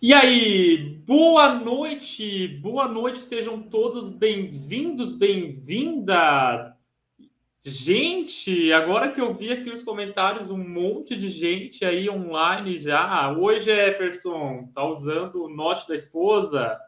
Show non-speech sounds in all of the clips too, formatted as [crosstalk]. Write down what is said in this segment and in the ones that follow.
E aí, boa noite, boa noite, sejam todos bem-vindos, bem-vindas. Gente, agora que eu vi aqui os comentários, um monte de gente aí online já. Oi, Jefferson, tá usando o note da esposa?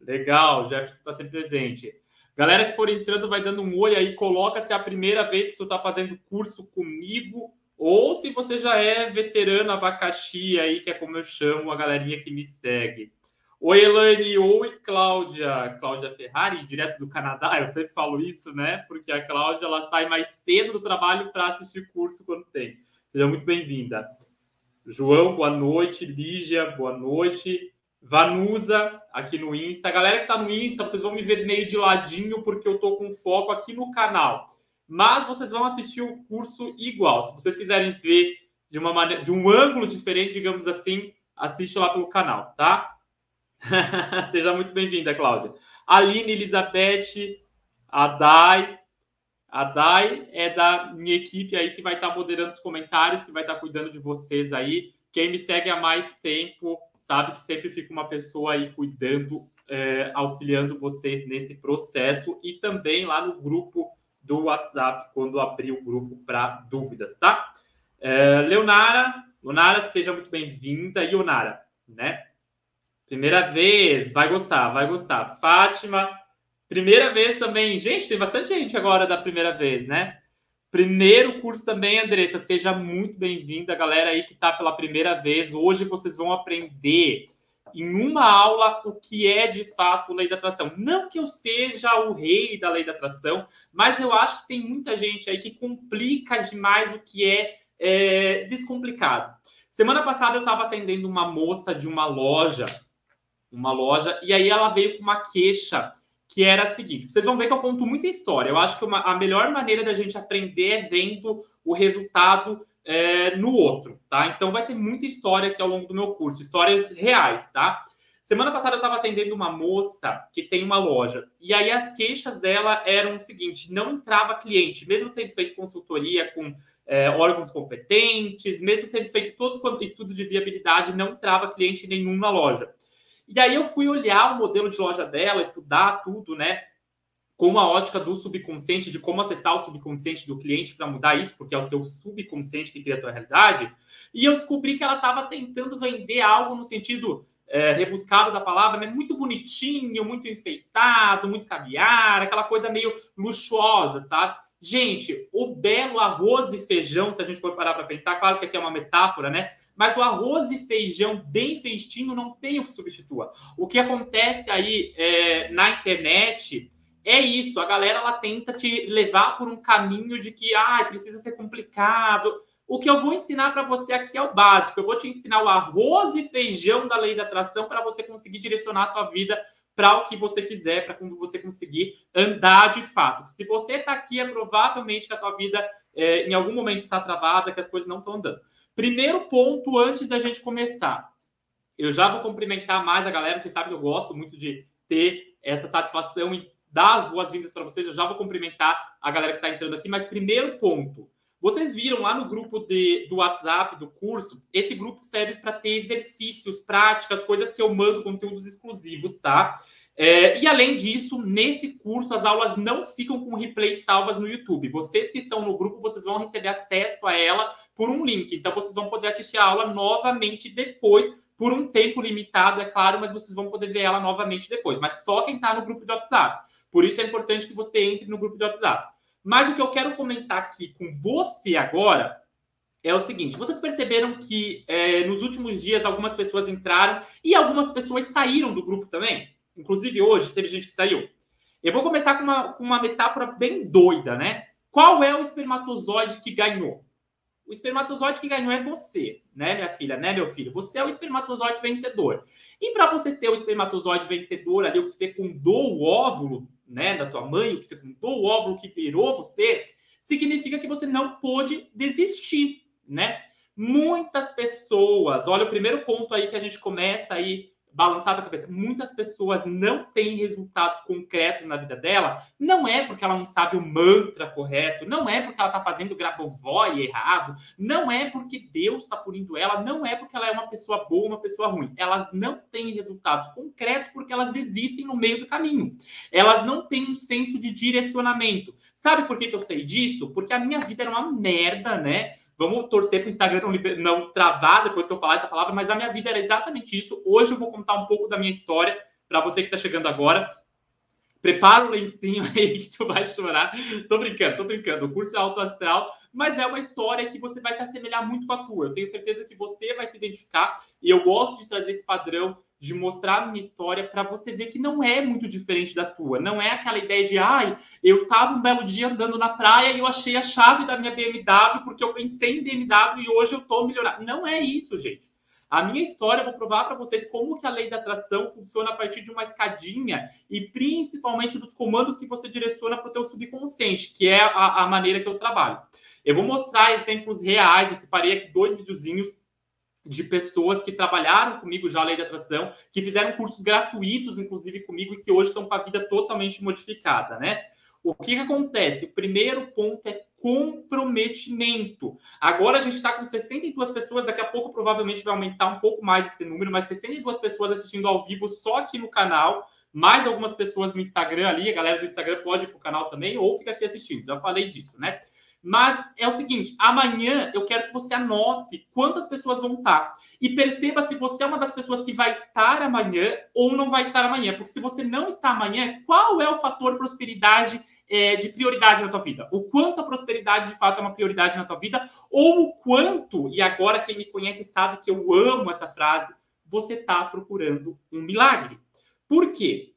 Legal, Jefferson está sempre presente. Galera que for entrando, vai dando um oi aí, coloca se é a primeira vez que tu tá fazendo curso comigo ou se você já é veterano abacaxi aí, que é como eu chamo a galerinha que me segue. Oi, Elaine. Oi, Cláudia. Cláudia Ferrari, direto do Canadá. Eu sempre falo isso, né? Porque a Cláudia ela sai mais cedo do trabalho para assistir curso quando tem. Seja muito bem-vinda. João, boa noite. Lígia, boa noite. Vanusa, aqui no Insta. A galera que está no Insta, vocês vão me ver meio de ladinho, porque eu estou com foco aqui no canal mas vocês vão assistir o curso igual. Se vocês quiserem ver de uma maneira, de um ângulo diferente, digamos assim, assiste lá pelo canal, tá? [laughs] Seja muito bem-vinda, Cláudia. Aline, Elizabeth, a Dai. A Dai é da minha equipe aí que vai estar moderando os comentários, que vai estar cuidando de vocês aí. Quem me segue há mais tempo sabe que sempre fica uma pessoa aí cuidando, é, auxiliando vocês nesse processo e também lá no grupo do WhatsApp quando abrir o grupo para dúvidas, tá? É, Leonara, Leonara, seja muito bem-vinda. Ionara, né? Primeira vez, vai gostar, vai gostar. Fátima, primeira vez também. Gente, tem bastante gente agora da primeira vez, né? Primeiro curso também, Andressa, seja muito bem-vinda, galera aí que está pela primeira vez. Hoje vocês vão aprender em uma aula o que é de fato lei da atração. Não que eu seja o rei da lei da atração, mas eu acho que tem muita gente aí que complica demais o que é, é descomplicado. Semana passada eu estava atendendo uma moça de uma loja, uma loja, e aí ela veio com uma queixa que era a seguinte: vocês vão ver que eu conto muita história. Eu acho que uma, a melhor maneira da gente aprender é vendo o resultado é, no outro, tá? Então vai ter muita história aqui ao longo do meu curso, histórias reais, tá? Semana passada eu estava atendendo uma moça que tem uma loja e aí as queixas dela eram o seguinte: não entrava cliente, mesmo tendo feito consultoria com é, órgãos competentes, mesmo tendo feito todo o estudo de viabilidade, não entrava cliente nenhum na loja. E aí eu fui olhar o modelo de loja dela, estudar tudo, né? Com a ótica do subconsciente, de como acessar o subconsciente do cliente para mudar isso, porque é o teu subconsciente que cria a tua realidade. E eu descobri que ela estava tentando vender algo no sentido é, rebuscado da palavra, né? muito bonitinho, muito enfeitado, muito caviar, aquela coisa meio luxuosa, sabe? Gente, o belo arroz e feijão, se a gente for parar para pensar, claro que aqui é uma metáfora, né? Mas o arroz e feijão bem feitinho não tem o que substitua. O que acontece aí é, na internet é isso, a galera ela tenta te levar por um caminho de que ah, precisa ser complicado. O que eu vou ensinar para você aqui é o básico. Eu vou te ensinar o arroz e feijão da lei da atração para você conseguir direcionar a tua vida para o que você quiser, para como você conseguir andar de fato. Se você está aqui, é provavelmente que a tua vida é, em algum momento está travada, que as coisas não estão andando. Primeiro ponto, antes da gente começar, eu já vou cumprimentar mais a galera. Vocês sabem que eu gosto muito de ter essa satisfação e dar as boas-vindas para vocês. Eu já vou cumprimentar a galera que está entrando aqui, mas primeiro ponto. Vocês viram lá no grupo de, do WhatsApp do curso, esse grupo serve para ter exercícios, práticas, coisas que eu mando, conteúdos exclusivos, tá? É, e além disso, nesse curso as aulas não ficam com replays salvas no YouTube. Vocês que estão no grupo, vocês vão receber acesso a ela por um link. Então vocês vão poder assistir a aula novamente depois, por um tempo limitado, é claro, mas vocês vão poder ver ela novamente depois. Mas só quem está no grupo de WhatsApp. Por isso é importante que você entre no grupo de WhatsApp. Mas o que eu quero comentar aqui com você agora é o seguinte: vocês perceberam que é, nos últimos dias algumas pessoas entraram e algumas pessoas saíram do grupo também? Inclusive hoje teve gente que saiu. Eu vou começar com uma, com uma metáfora bem doida, né? Qual é o espermatozoide que ganhou? O espermatozoide que ganhou é você, né, minha filha, né, meu filho? Você é o espermatozoide vencedor. E para você ser o espermatozoide vencedor ali, o que fecundou o óvulo, né, da tua mãe, o que fecundou o óvulo que virou você, significa que você não pôde desistir, né? Muitas pessoas, olha o primeiro ponto aí que a gente começa aí balançar a tua cabeça. Muitas pessoas não têm resultados concretos na vida dela, não é porque ela não sabe o mantra correto, não é porque ela está fazendo grabovoi errado, não é porque Deus está punindo ela, não é porque ela é uma pessoa boa, uma pessoa ruim. Elas não têm resultados concretos porque elas desistem no meio do caminho. Elas não têm um senso de direcionamento. Sabe por que, que eu sei disso? Porque a minha vida era uma merda, né? Vamos torcer para o Instagram não, não travar depois que eu falar essa palavra, mas a minha vida era exatamente isso. Hoje eu vou contar um pouco da minha história para você que está chegando agora. Prepara o lencinho [laughs] aí que tu vai chorar. Tô brincando, tô brincando. O curso é alto astral, mas é uma história que você vai se assemelhar muito com a tua. Eu tenho certeza que você vai se identificar e eu gosto de trazer esse padrão de mostrar a minha história para você ver que não é muito diferente da tua. Não é aquela ideia de, ai, eu tava um belo dia andando na praia e eu achei a chave da minha BMW porque eu pensei em BMW e hoje eu tô melhorando. Não é isso, gente. A minha história, eu vou provar para vocês como que a lei da atração funciona a partir de uma escadinha e principalmente dos comandos que você direciona para o teu subconsciente, que é a, a maneira que eu trabalho. Eu vou mostrar exemplos reais, eu separei aqui dois videozinhos de pessoas que trabalharam comigo já a lei da atração, que fizeram cursos gratuitos, inclusive comigo, e que hoje estão com a vida totalmente modificada, né? O que, que acontece? O primeiro ponto é comprometimento. Agora a gente está com 62 pessoas, daqui a pouco provavelmente vai aumentar um pouco mais esse número, mas 62 pessoas assistindo ao vivo só aqui no canal, mais algumas pessoas no Instagram ali, a galera do Instagram pode ir para o canal também, ou fica aqui assistindo, já falei disso, né? Mas é o seguinte: amanhã eu quero que você anote quantas pessoas vão estar. E perceba se você é uma das pessoas que vai estar amanhã ou não vai estar amanhã. Porque se você não está amanhã, qual é o fator prosperidade é, de prioridade na tua vida? O quanto a prosperidade de fato é uma prioridade na tua vida? Ou o quanto, e agora quem me conhece sabe que eu amo essa frase, você está procurando um milagre. Por quê?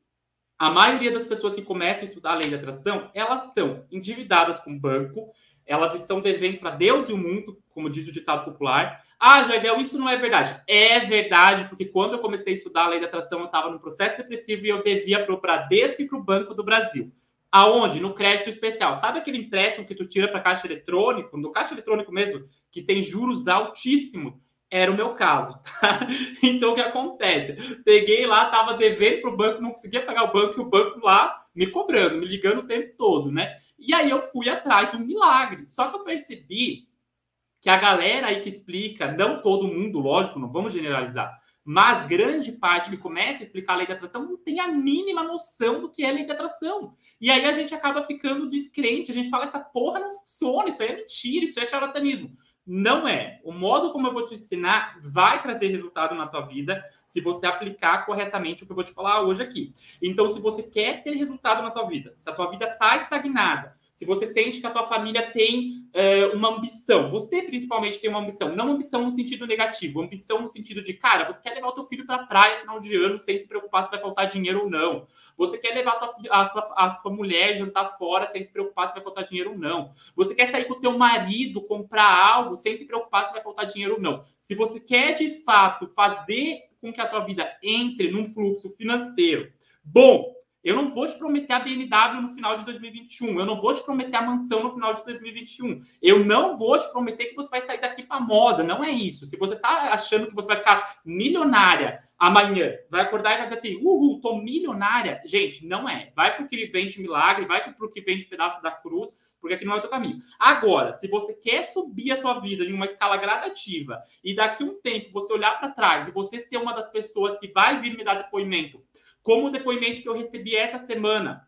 A maioria das pessoas que começam a estudar a lei da atração, elas estão endividadas com o banco, elas estão devendo para Deus e o mundo, como diz o ditado popular. Ah, Jardel, isso não é verdade. É verdade, porque quando eu comecei a estudar a lei da atração, eu estava no processo depressivo e eu devia para o Bradesco e para o Banco do Brasil. Aonde? No crédito especial. Sabe aquele empréstimo que tu tira para caixa eletrônico, no caixa eletrônico mesmo, que tem juros altíssimos? Era o meu caso, [laughs] tá? Então o que acontece? Peguei lá, tava devendo para o banco, não conseguia pagar o banco, e o banco lá me cobrando, me ligando o tempo todo, né? E aí eu fui atrás de um milagre. Só que eu percebi que a galera aí que explica, não todo mundo, lógico, não vamos generalizar, mas grande parte que começa a explicar a lei da atração não tem a mínima noção do que é lei da atração. E aí a gente acaba ficando descrente, a gente fala, essa porra não funciona, isso aí é mentira, isso é charlatanismo. Não é. O modo como eu vou te ensinar vai trazer resultado na tua vida se você aplicar corretamente o que eu vou te falar hoje aqui. Então, se você quer ter resultado na tua vida, se a tua vida está estagnada, se você sente que a tua família tem é, uma ambição, você principalmente tem uma ambição, não ambição no sentido negativo, ambição no sentido de, cara, você quer levar o teu filho para a praia final de ano sem se preocupar se vai faltar dinheiro ou não. Você quer levar a tua, a tua, a tua mulher jantar fora sem se preocupar se vai faltar dinheiro ou não. Você quer sair com o teu marido, comprar algo sem se preocupar se vai faltar dinheiro ou não. Se você quer, de fato, fazer com que a tua vida entre num fluxo financeiro bom, eu não vou te prometer a BMW no final de 2021. Eu não vou te prometer a mansão no final de 2021. Eu não vou te prometer que você vai sair daqui famosa. Não é isso. Se você está achando que você vai ficar milionária amanhã, vai acordar e vai dizer assim: uhul, tô milionária. Gente, não é. Vai para o que vende milagre, vai para o que vende pedaço da cruz, porque aqui não é o teu caminho. Agora, se você quer subir a tua vida em uma escala gradativa e daqui um tempo você olhar para trás e você ser uma das pessoas que vai vir me dar depoimento como o depoimento que eu recebi essa semana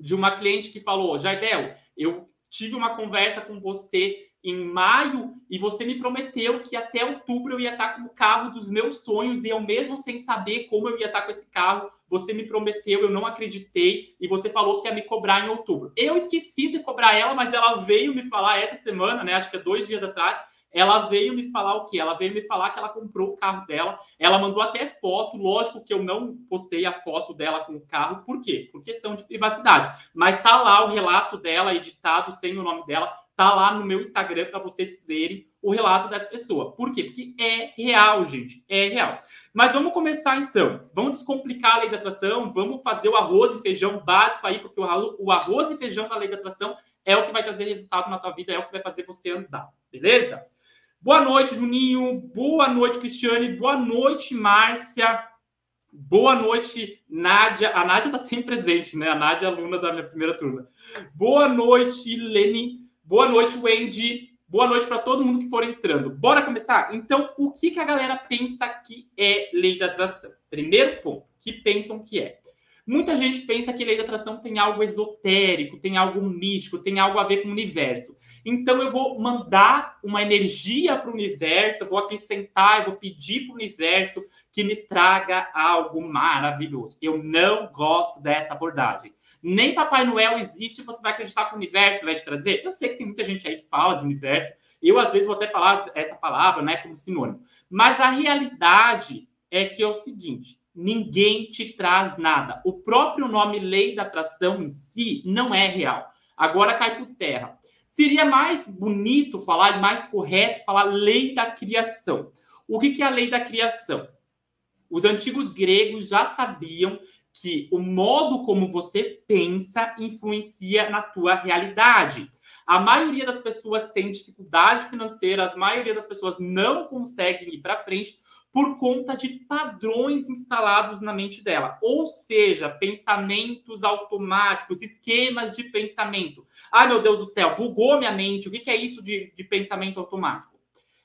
de uma cliente que falou: Jardel, eu tive uma conversa com você em maio e você me prometeu que até outubro eu ia estar com o carro dos meus sonhos e eu mesmo sem saber como eu ia estar com esse carro, você me prometeu, eu não acreditei e você falou que ia me cobrar em outubro. Eu esqueci de cobrar ela, mas ela veio me falar essa semana, né? Acho que é dois dias atrás, ela veio me falar o quê? Ela veio me falar que ela comprou o carro dela. Ela mandou até foto. Lógico que eu não postei a foto dela com o carro. Por quê? Por questão de privacidade. Mas tá lá o relato dela, editado sem o nome dela. Tá lá no meu Instagram para vocês verem o relato dessa pessoa. Por quê? Porque é real, gente. É real. Mas vamos começar então. Vamos descomplicar a lei da atração. Vamos fazer o arroz e feijão básico aí, porque o arroz e feijão da lei da atração é o que vai trazer resultado na tua vida, é o que vai fazer você andar. Beleza? Boa noite, Juninho. Boa noite, Cristiane. Boa noite, Márcia. Boa noite, Nádia. A Nádia está sempre presente, né? A Nádia é aluna da minha primeira turma. Boa noite, Leni. Boa noite, Wendy. Boa noite para todo mundo que for entrando. Bora começar? Então, o que, que a galera pensa que é lei da atração? Primeiro ponto, que pensam que é. Muita gente pensa que lei da atração tem algo esotérico, tem algo místico, tem algo a ver com o universo. Então eu vou mandar uma energia para o universo, eu vou aqui sentar, eu vou pedir para o universo que me traga algo maravilhoso. Eu não gosto dessa abordagem. Nem Papai Noel existe, você vai acreditar que o universo vai te trazer? Eu sei que tem muita gente aí que fala de universo. Eu, às vezes, vou até falar essa palavra né, como sinônimo. Mas a realidade é que é o seguinte: ninguém te traz nada. O próprio nome lei da atração em si não é real. Agora cai por terra. Seria mais bonito falar, mais correto falar lei da criação. O que é a lei da criação? Os antigos gregos já sabiam que o modo como você pensa influencia na tua realidade. A maioria das pessoas tem dificuldade financeira, a maioria das pessoas não conseguem ir para frente por conta de padrões instalados na mente dela. Ou seja, pensamentos automáticos, esquemas de pensamento. Ai, meu Deus do céu, bugou minha mente. O que é isso de, de pensamento automático?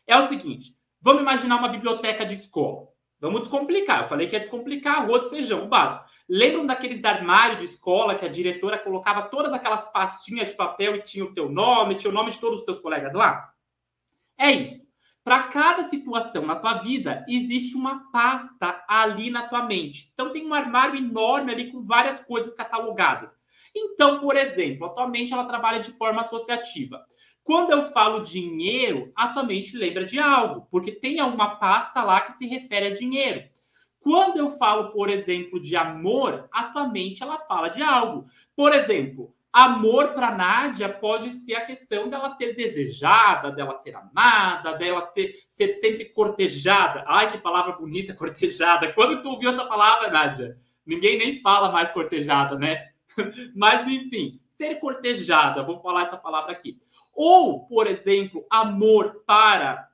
É o seguinte: vamos imaginar uma biblioteca de escola. Vamos descomplicar. Eu falei que ia descomplicar arroz e feijão, o básico. Lembram daqueles armários de escola que a diretora colocava todas aquelas pastinhas de papel e tinha o teu nome, tinha o nome de todos os teus colegas lá? É isso. Para cada situação na tua vida, existe uma pasta ali na tua mente. Então, tem um armário enorme ali com várias coisas catalogadas. Então, por exemplo, atualmente ela trabalha de forma associativa. Quando eu falo dinheiro, a tua mente lembra de algo, porque tem uma pasta lá que se refere a dinheiro. Quando eu falo, por exemplo, de amor, a tua mente ela fala de algo. Por exemplo, Amor para Nádia pode ser a questão dela ser desejada, dela ser amada, dela ser, ser sempre cortejada. Ai, que palavra bonita, [laughs] cortejada. Quando tu ouviu essa palavra, Nádia? Ninguém nem fala mais cortejada, né? [laughs] Mas, enfim, ser cortejada, vou falar essa palavra aqui. Ou, por exemplo, amor para.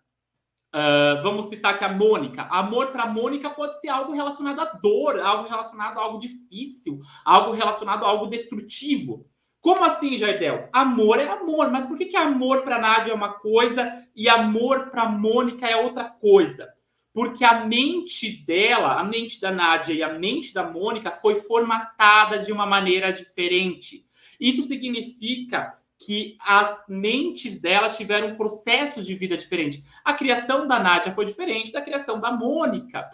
Uh, vamos citar aqui a Mônica. Amor para Mônica pode ser algo relacionado à dor, algo relacionado a algo difícil, algo relacionado a algo destrutivo. Como assim, Jardel? Amor é amor, mas por que, que amor para Nádia é uma coisa e amor para Mônica é outra coisa? Porque a mente dela, a mente da Nádia e a mente da Mônica foi formatada de uma maneira diferente. Isso significa que as mentes delas tiveram processos de vida diferentes. A criação da Nádia foi diferente da criação da Mônica.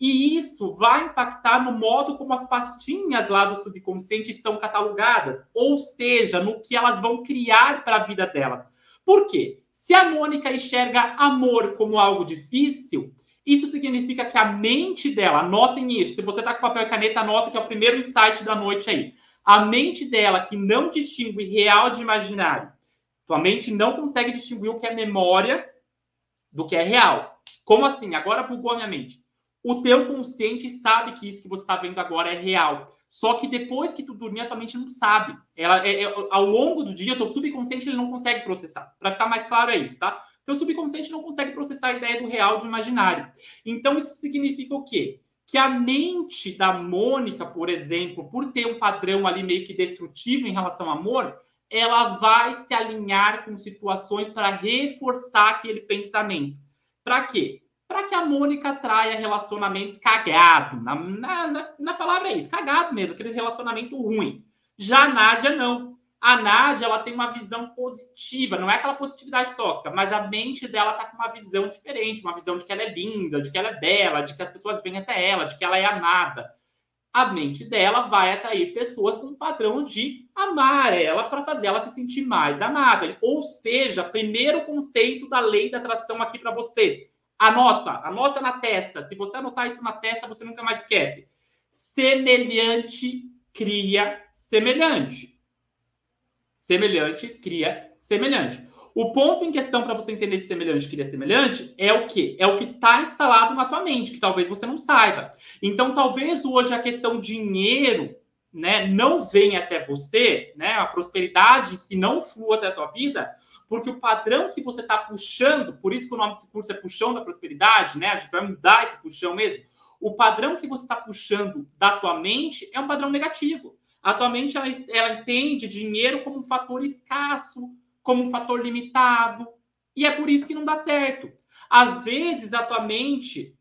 E isso vai impactar no modo como as pastinhas lá do subconsciente estão catalogadas, ou seja, no que elas vão criar para a vida delas. Por quê? Se a Mônica enxerga amor como algo difícil, isso significa que a mente dela, anotem isso, se você está com papel e caneta, anota que é o primeiro insight da noite aí. A mente dela, que não distingue real de imaginário, tua mente não consegue distinguir o que é memória do que é real. Como assim? Agora bugou a minha mente o teu consciente sabe que isso que você está vendo agora é real. Só que depois que tu dormir, a tua mente não sabe. Ela, é, é, ao longo do dia, o teu subconsciente ele não consegue processar. Para ficar mais claro, é isso, tá? Teu subconsciente não consegue processar a ideia do real de imaginário. Então, isso significa o quê? Que a mente da Mônica, por exemplo, por ter um padrão ali meio que destrutivo em relação ao amor, ela vai se alinhar com situações para reforçar aquele pensamento. Para quê? Para que a Mônica traia relacionamentos cagados. Na, na, na, na, palavra é isso, cagado mesmo, aquele relacionamento ruim. Já a Nádia, não. A Nádia, ela tem uma visão positiva, não é aquela positividade tóxica, mas a mente dela tá com uma visão diferente, uma visão de que ela é linda, de que ela é bela, de que as pessoas vêm até ela, de que ela é amada. A mente dela vai atrair pessoas com um padrão de amar ela para fazer ela se sentir mais amada. Ou seja, primeiro conceito da lei da atração aqui para vocês Anota, anota na testa. Se você anotar isso na testa, você nunca mais esquece. Semelhante cria semelhante. Semelhante cria semelhante. O ponto em questão para você entender de semelhante cria semelhante é o que? É o que está instalado na tua mente, que talvez você não saiba. Então, talvez hoje a questão dinheiro né, não venha até você, né, a prosperidade se não flua até a tua vida, porque o padrão que você está puxando, por isso que o nome desse curso é Puxão da Prosperidade, né? A gente vai mudar esse puxão mesmo. o padrão que você está puxando da tua mente é um padrão negativo. Atualmente ela, ela entende dinheiro como um fator escasso, como um fator limitado, e é por isso que não dá certo. Às vezes, atualmente,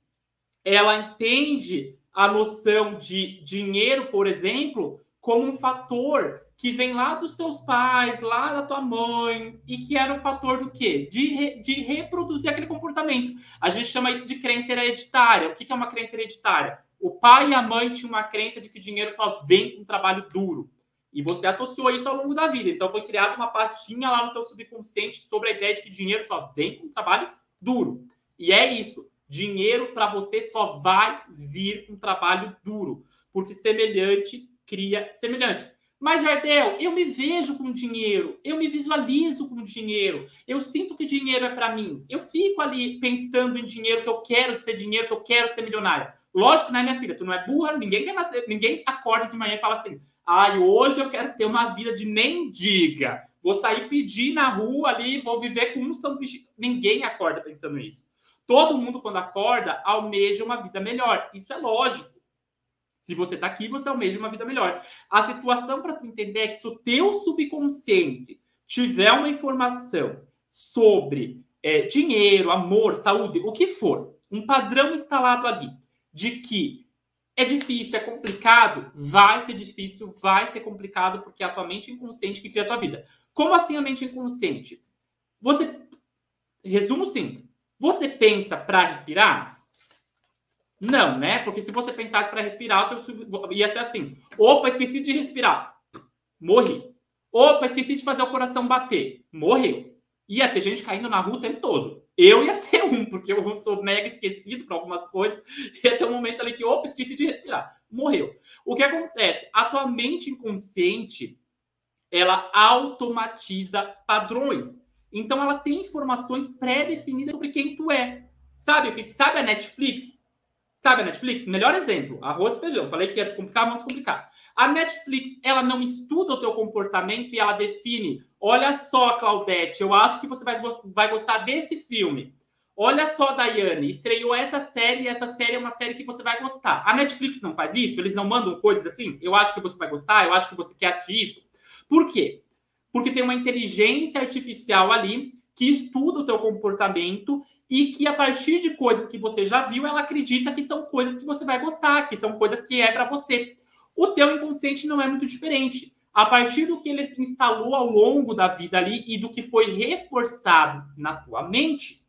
ela entende a noção de dinheiro, por exemplo, como um fator que vem lá dos teus pais, lá da tua mãe, e que era um fator do quê? De, re, de reproduzir aquele comportamento. A gente chama isso de crença hereditária. O que é uma crença hereditária? O pai e a mãe tinham uma crença de que o dinheiro só vem com trabalho duro. E você associou isso ao longo da vida. Então foi criada uma pastinha lá no teu subconsciente sobre a ideia de que dinheiro só vem com trabalho duro. E é isso. Dinheiro para você só vai vir com trabalho duro, porque semelhante cria semelhante. Mas, Jardel, eu me vejo com dinheiro, eu me visualizo com dinheiro, eu sinto que dinheiro é para mim. Eu fico ali pensando em dinheiro, que eu quero ser dinheiro, que eu quero ser milionário. Lógico, né, minha filha? Tu não é burra, ninguém quer nascer, ninguém acorda de manhã e fala assim: ai, hoje eu quero ter uma vida de mendiga. Vou sair pedir na rua ali, vou viver com um sanduíche. Ninguém acorda pensando isso. Todo mundo, quando acorda, almeja uma vida melhor. Isso é lógico. Se você está aqui, você almeja uma vida melhor. A situação para tu entender é que se o teu subconsciente tiver uma informação sobre é, dinheiro, amor, saúde, o que for, um padrão instalado ali de que é difícil, é complicado, vai ser difícil, vai ser complicado, porque é a tua mente inconsciente que cria a tua vida. Como assim a mente inconsciente? Você, resumo simples, você pensa para respirar? Não, né? Porque se você pensasse para respirar, ia ser assim: opa, esqueci de respirar, morri. Opa, esqueci de fazer o coração bater, morreu. Ia ter gente caindo na rua o tempo todo. Eu ia ser um, porque eu sou mega esquecido para algumas coisas. Ia ter um momento ali que, opa, esqueci de respirar, morreu. O que acontece? A tua mente inconsciente, ela automatiza padrões. Então, ela tem informações pré-definidas sobre quem tu é. Sabe o que? Sabe a Netflix? Sabe a Netflix? Melhor exemplo, arroz e feijão. Falei que ia descomplicar, vamos descomplicar. A Netflix, ela não estuda o teu comportamento e ela define, olha só, Claudete, eu acho que você vai, vai gostar desse filme. Olha só, Daiane, estreou essa série e essa série é uma série que você vai gostar. A Netflix não faz isso? Eles não mandam coisas assim? Eu acho que você vai gostar, eu acho que você quer assistir isso. Por quê? Porque tem uma inteligência artificial ali que estuda o teu comportamento e que a partir de coisas que você já viu, ela acredita que são coisas que você vai gostar, que são coisas que é para você. O teu inconsciente não é muito diferente. A partir do que ele instalou ao longo da vida ali e do que foi reforçado na tua mente,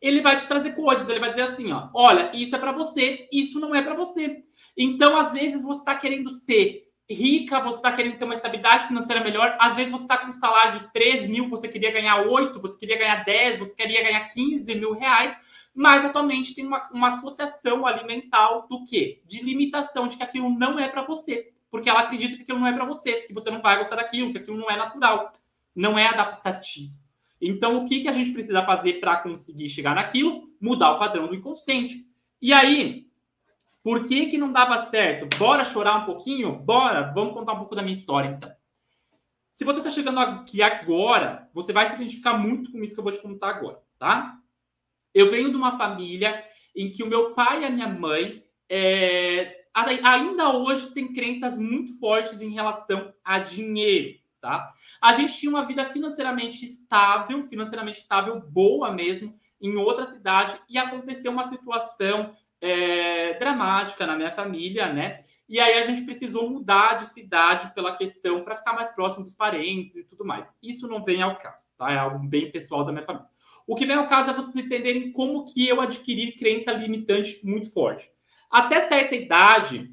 ele vai te trazer coisas, ele vai dizer assim, ó, olha, isso é para você, isso não é para você. Então, às vezes você está querendo ser rica, você está querendo ter uma estabilidade financeira melhor. Às vezes você está com um salário de 3 mil, você queria ganhar 8, você queria ganhar 10, você queria ganhar 15 mil reais, mas atualmente tem uma, uma associação alimentar do quê? De limitação, de que aquilo não é para você. Porque ela acredita que aquilo não é para você, que você não vai gostar daquilo, que aquilo não é natural, não é adaptativo. Então, o que, que a gente precisa fazer para conseguir chegar naquilo? Mudar o padrão do inconsciente. E aí, por que, que não dava certo? Bora chorar um pouquinho? Bora! Vamos contar um pouco da minha história, então. Se você está chegando aqui agora, você vai se identificar muito com isso que eu vou te contar agora, tá? Eu venho de uma família em que o meu pai e a minha mãe é, ainda hoje têm crenças muito fortes em relação a dinheiro, tá? A gente tinha uma vida financeiramente estável, financeiramente estável, boa mesmo, em outra cidade, e aconteceu uma situação é, dramática na minha família, né? E aí a gente precisou mudar de cidade pela questão para ficar mais próximo dos parentes e tudo mais. Isso não vem ao caso, tá? É algo bem pessoal da minha família. O que vem ao caso é vocês entenderem como que eu adquiri crença limitante muito forte. Até certa idade,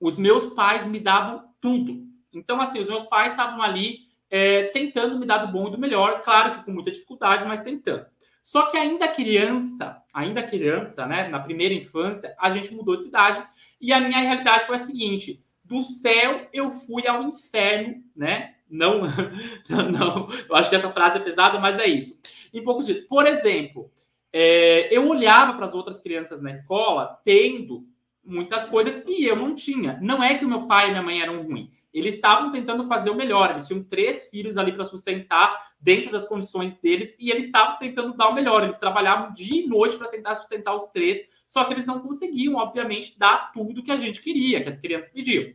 os meus pais me davam tudo. Então, assim, os meus pais estavam ali é, tentando me dar do bom e do melhor, claro que com muita dificuldade, mas tentando. Só que ainda criança, ainda criança, né, na primeira infância, a gente mudou de cidade e a minha realidade foi a seguinte: do céu eu fui ao inferno, né? Não, [laughs] não, eu acho que essa frase é pesada, mas é isso. Em poucos dias. Por exemplo, é, eu olhava para as outras crianças na escola tendo muitas coisas e eu não tinha. Não é que o meu pai e minha mãe eram ruins. Eles estavam tentando fazer o melhor. Eles tinham três filhos ali para sustentar dentro das condições deles e eles estavam tentando dar o melhor. Eles trabalhavam dia e noite para tentar sustentar os três, só que eles não conseguiam, obviamente, dar tudo que a gente queria, que as crianças pediam.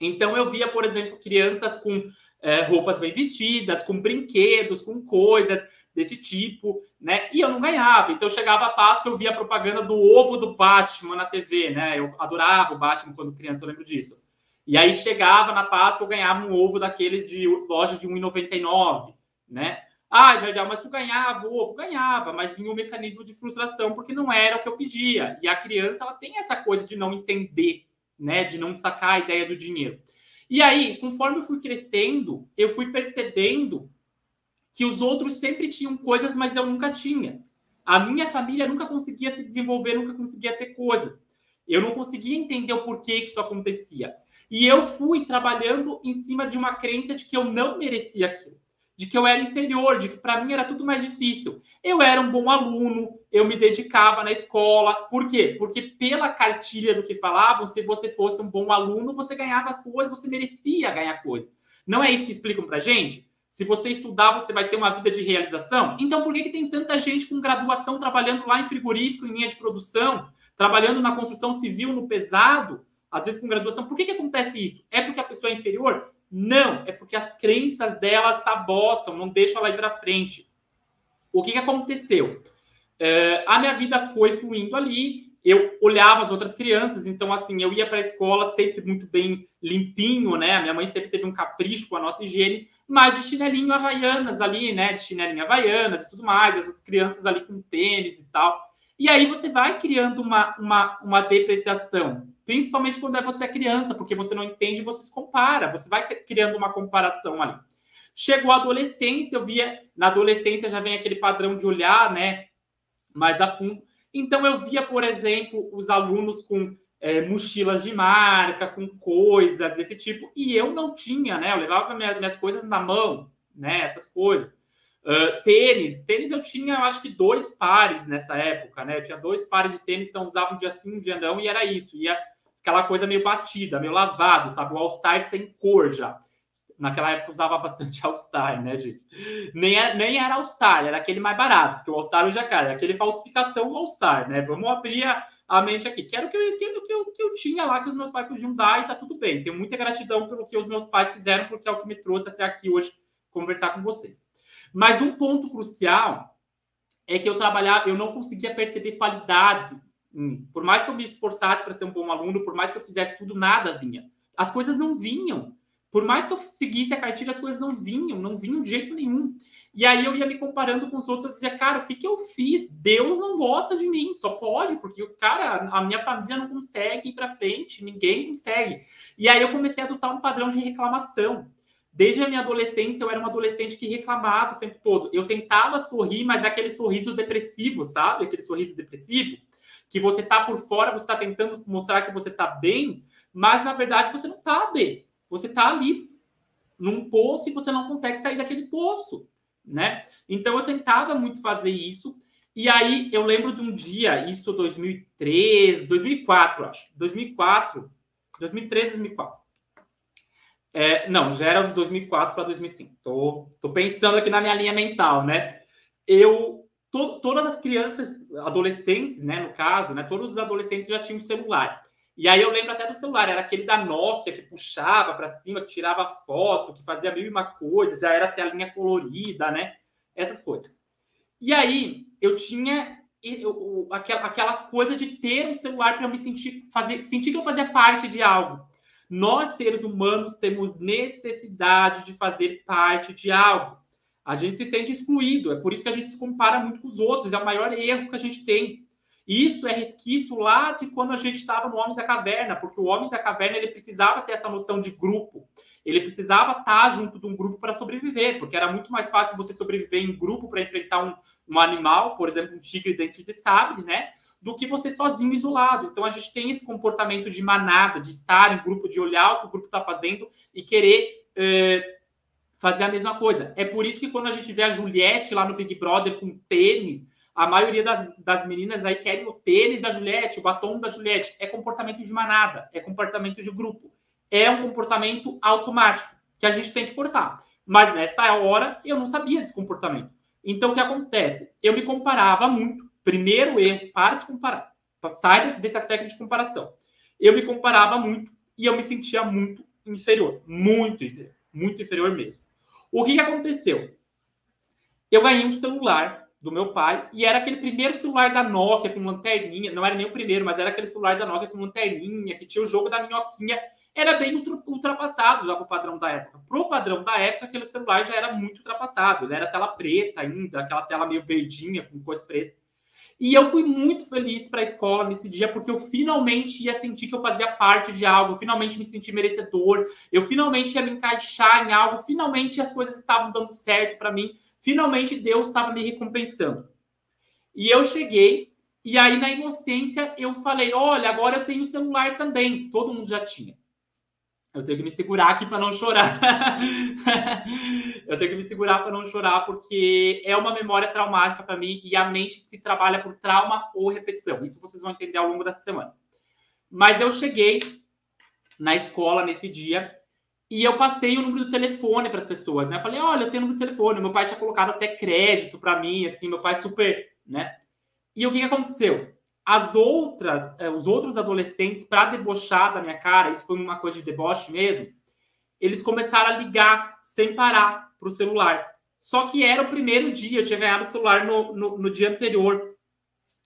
Então eu via, por exemplo, crianças com é, roupas bem vestidas, com brinquedos, com coisas desse tipo, né? E eu não ganhava. Então chegava a Páscoa, eu via a propaganda do ovo do Batman na TV, né? Eu adorava o Batman quando criança, eu lembro disso. E aí chegava na Páscoa, eu ganhava um ovo daqueles de loja de 1,99, né? Ah, Jardel, mas tu ganhava o ovo? Ganhava, mas vinha um mecanismo de frustração, porque não era o que eu pedia. E a criança, ela tem essa coisa de não entender, né? De não sacar a ideia do dinheiro. E aí, conforme eu fui crescendo, eu fui percebendo que os outros sempre tinham coisas, mas eu nunca tinha. A minha família nunca conseguia se desenvolver, nunca conseguia ter coisas. Eu não conseguia entender o porquê que isso acontecia. E eu fui trabalhando em cima de uma crença de que eu não merecia aquilo, de que eu era inferior, de que para mim era tudo mais difícil. Eu era um bom aluno, eu me dedicava na escola. Por quê? Porque pela cartilha do que falavam, se você fosse um bom aluno, você ganhava coisa, você merecia ganhar coisa. Não é isso que explicam para gente? Se você estudar, você vai ter uma vida de realização. Então, por que, que tem tanta gente com graduação trabalhando lá em frigorífico, em linha de produção, trabalhando na construção civil, no pesado, às vezes com graduação? Por que, que acontece isso? É porque a pessoa é inferior? Não, é porque as crenças dela sabotam, não deixam ela ir para frente. O que, que aconteceu? Uh, a minha vida foi fluindo ali, eu olhava as outras crianças, então assim, eu ia para a escola sempre muito bem limpinho, né? A minha mãe sempre teve um capricho com a nossa higiene, mas de chinelinho havaianas ali, né? De chinelinho havaianas e tudo mais, as outras crianças ali com tênis e tal. E aí você vai criando uma, uma, uma depreciação, principalmente quando é você é criança, porque você não entende, você se compara, você vai criando uma comparação ali. Chegou a adolescência, eu via, na adolescência já vem aquele padrão de olhar, né, mais a fundo. Então, eu via, por exemplo, os alunos com é, mochilas de marca, com coisas desse tipo, e eu não tinha, né? Eu levava minhas, minhas coisas na mão, né? Essas coisas. Uh, tênis, tênis eu tinha, eu acho que dois pares nessa época, né? Eu tinha dois pares de tênis, então usava um dia sim, um dia não, e era isso. Ia aquela coisa meio batida, meio lavado, sabe? O All-Star sem cor já. Naquela época usava bastante [laughs] All-Star, né, gente? Nem era, nem era All-Star, era aquele mais barato, porque o All-Star já cara, aquele falsificação All-Star, né? Vamos abrir a, a mente aqui. Quero que eu, que, que, eu, que eu tinha lá, que os meus pais podiam dar e tá tudo bem. Tenho muita gratidão pelo que os meus pais fizeram, porque é o que me trouxe até aqui hoje conversar com vocês. Mas um ponto crucial é que eu trabalhava, eu não conseguia perceber qualidades. Por mais que eu me esforçasse para ser um bom aluno, por mais que eu fizesse tudo, nada vinha. As coisas não vinham. Por mais que eu seguisse a cartilha, as coisas não vinham, não vinham de jeito nenhum. E aí eu ia me comparando com os outros, eu dizia, cara, o que, que eu fiz? Deus não gosta de mim, só pode, porque, cara, a minha família não consegue ir para frente, ninguém consegue. E aí eu comecei a adotar um padrão de reclamação. Desde a minha adolescência, eu era uma adolescente que reclamava o tempo todo. Eu tentava sorrir, mas é aquele sorriso depressivo, sabe? Aquele sorriso depressivo, que você tá por fora, você está tentando mostrar que você tá bem, mas na verdade você não tá bem. Você está ali num poço e você não consegue sair daquele poço, né? Então eu tentava muito fazer isso. E aí eu lembro de um dia, isso 2003, 2004, acho. 2004, 2003, 2004. É, não, já era 2004 para 2005. Tô, tô pensando aqui na minha linha mental, né? Eu to, todas as crianças, adolescentes, né, no caso, né, todos os adolescentes já tinham celular. E aí eu lembro até do celular, era aquele da Nokia que puxava para cima, que tirava foto, que fazia e uma coisa, já era telinha colorida, né? Essas coisas. E aí eu tinha eu, aquela, aquela coisa de ter um celular para me sentir, fazer, sentir que eu fazia parte de algo. Nós, seres humanos, temos necessidade de fazer parte de algo. A gente se sente excluído, é por isso que a gente se compara muito com os outros, é o maior erro que a gente tem. Isso é resquício lá de quando a gente estava no Homem da Caverna, porque o Homem da Caverna ele precisava ter essa noção de grupo. Ele precisava estar junto de um grupo para sobreviver, porque era muito mais fácil você sobreviver em grupo para enfrentar um, um animal, por exemplo, um tigre dente de sabre, né? Do que você sozinho, isolado. Então a gente tem esse comportamento de manada, de estar em grupo, de olhar o que o grupo está fazendo e querer é, fazer a mesma coisa. É por isso que quando a gente vê a Juliette lá no Big Brother com tênis, a maioria das, das meninas aí querem o tênis da Juliette, o batom da Juliette. É comportamento de manada, é comportamento de grupo. é um comportamento automático que a gente tem que cortar. Mas nessa hora eu não sabia desse comportamento. Então o que acontece? Eu me comparava muito. Primeiro erro, para de comparar. Sai desse aspecto de comparação. Eu me comparava muito e eu me sentia muito inferior. Muito inferior. Muito inferior mesmo. O que, que aconteceu? Eu ganhei um celular do meu pai e era aquele primeiro celular da Nokia com lanterninha. Não era nem o primeiro, mas era aquele celular da Nokia com lanterninha, que tinha o jogo da minhoquinha era bem ultrapassado já para o padrão da época. Para o padrão da época, aquele celular já era muito ultrapassado. Ele era tela preta ainda, aquela tela meio verdinha com coisa preta. E eu fui muito feliz para a escola nesse dia, porque eu finalmente ia sentir que eu fazia parte de algo, eu finalmente me senti merecedor, eu finalmente ia me encaixar em algo, finalmente as coisas estavam dando certo para mim, finalmente Deus estava me recompensando. E eu cheguei, e aí na inocência eu falei: olha, agora eu tenho celular também. Todo mundo já tinha. Eu tenho que me segurar aqui para não chorar. [laughs] eu tenho que me segurar para não chorar, porque é uma memória traumática para mim e a mente se trabalha por trauma ou repetição. Isso vocês vão entender ao longo dessa semana. Mas eu cheguei na escola nesse dia e eu passei o número do telefone para as pessoas, né? Eu falei, olha, eu tenho o número do telefone. Meu pai tinha colocado até crédito para mim, assim, meu pai super, né? E o que, que aconteceu? As outras, eh, os outros adolescentes, para debochar da minha cara, isso foi uma coisa de deboche mesmo, eles começaram a ligar sem parar para o celular. Só que era o primeiro dia, eu tinha ganhado o celular no, no, no, dia anterior,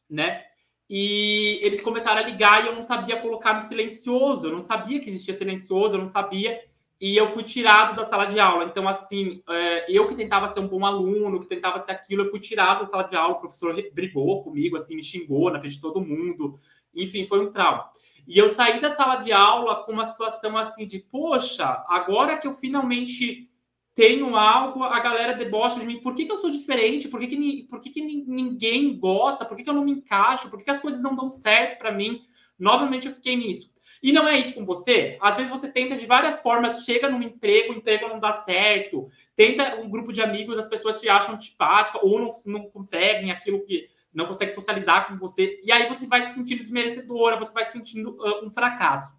né? E eles começaram a ligar e eu não sabia colocar no silencioso, eu não sabia que existia silencioso, eu não sabia e eu fui tirado da sala de aula. Então, assim, é, eu que tentava ser um bom aluno, que tentava ser aquilo, eu fui tirado da sala de aula, o professor brigou comigo, assim, me xingou na frente de todo mundo. Enfim, foi um trauma. E eu saí da sala de aula com uma situação assim de, poxa, agora que eu finalmente tenho algo, a galera debocha de mim. Por que, que eu sou diferente? Por que, que, por que, que ninguém gosta? Por que, que eu não me encaixo? Por que, que as coisas não dão certo para mim? Novamente eu fiquei nisso. E não é isso com você? Às vezes você tenta de várias formas, chega num emprego, o emprego não dá certo, tenta um grupo de amigos, as pessoas te acham antipática ou não, não conseguem aquilo que não consegue socializar com você, e aí você vai se sentindo desmerecedora, você vai se sentindo uh, um fracasso.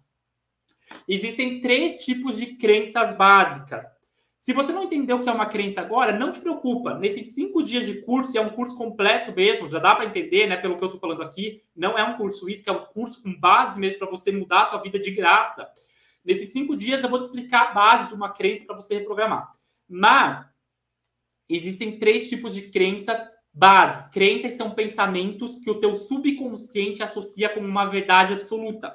Existem três tipos de crenças básicas. Se você não entendeu o que é uma crença agora, não te preocupa. Nesses cinco dias de curso, e é um curso completo mesmo, já dá para entender, né? Pelo que eu estou falando aqui, não é um curso isso, é um curso com base mesmo para você mudar a tua vida de graça. Nesses cinco dias eu vou te explicar a base de uma crença para você reprogramar. Mas existem três tipos de crenças base. Crenças são pensamentos que o teu subconsciente associa como uma verdade absoluta.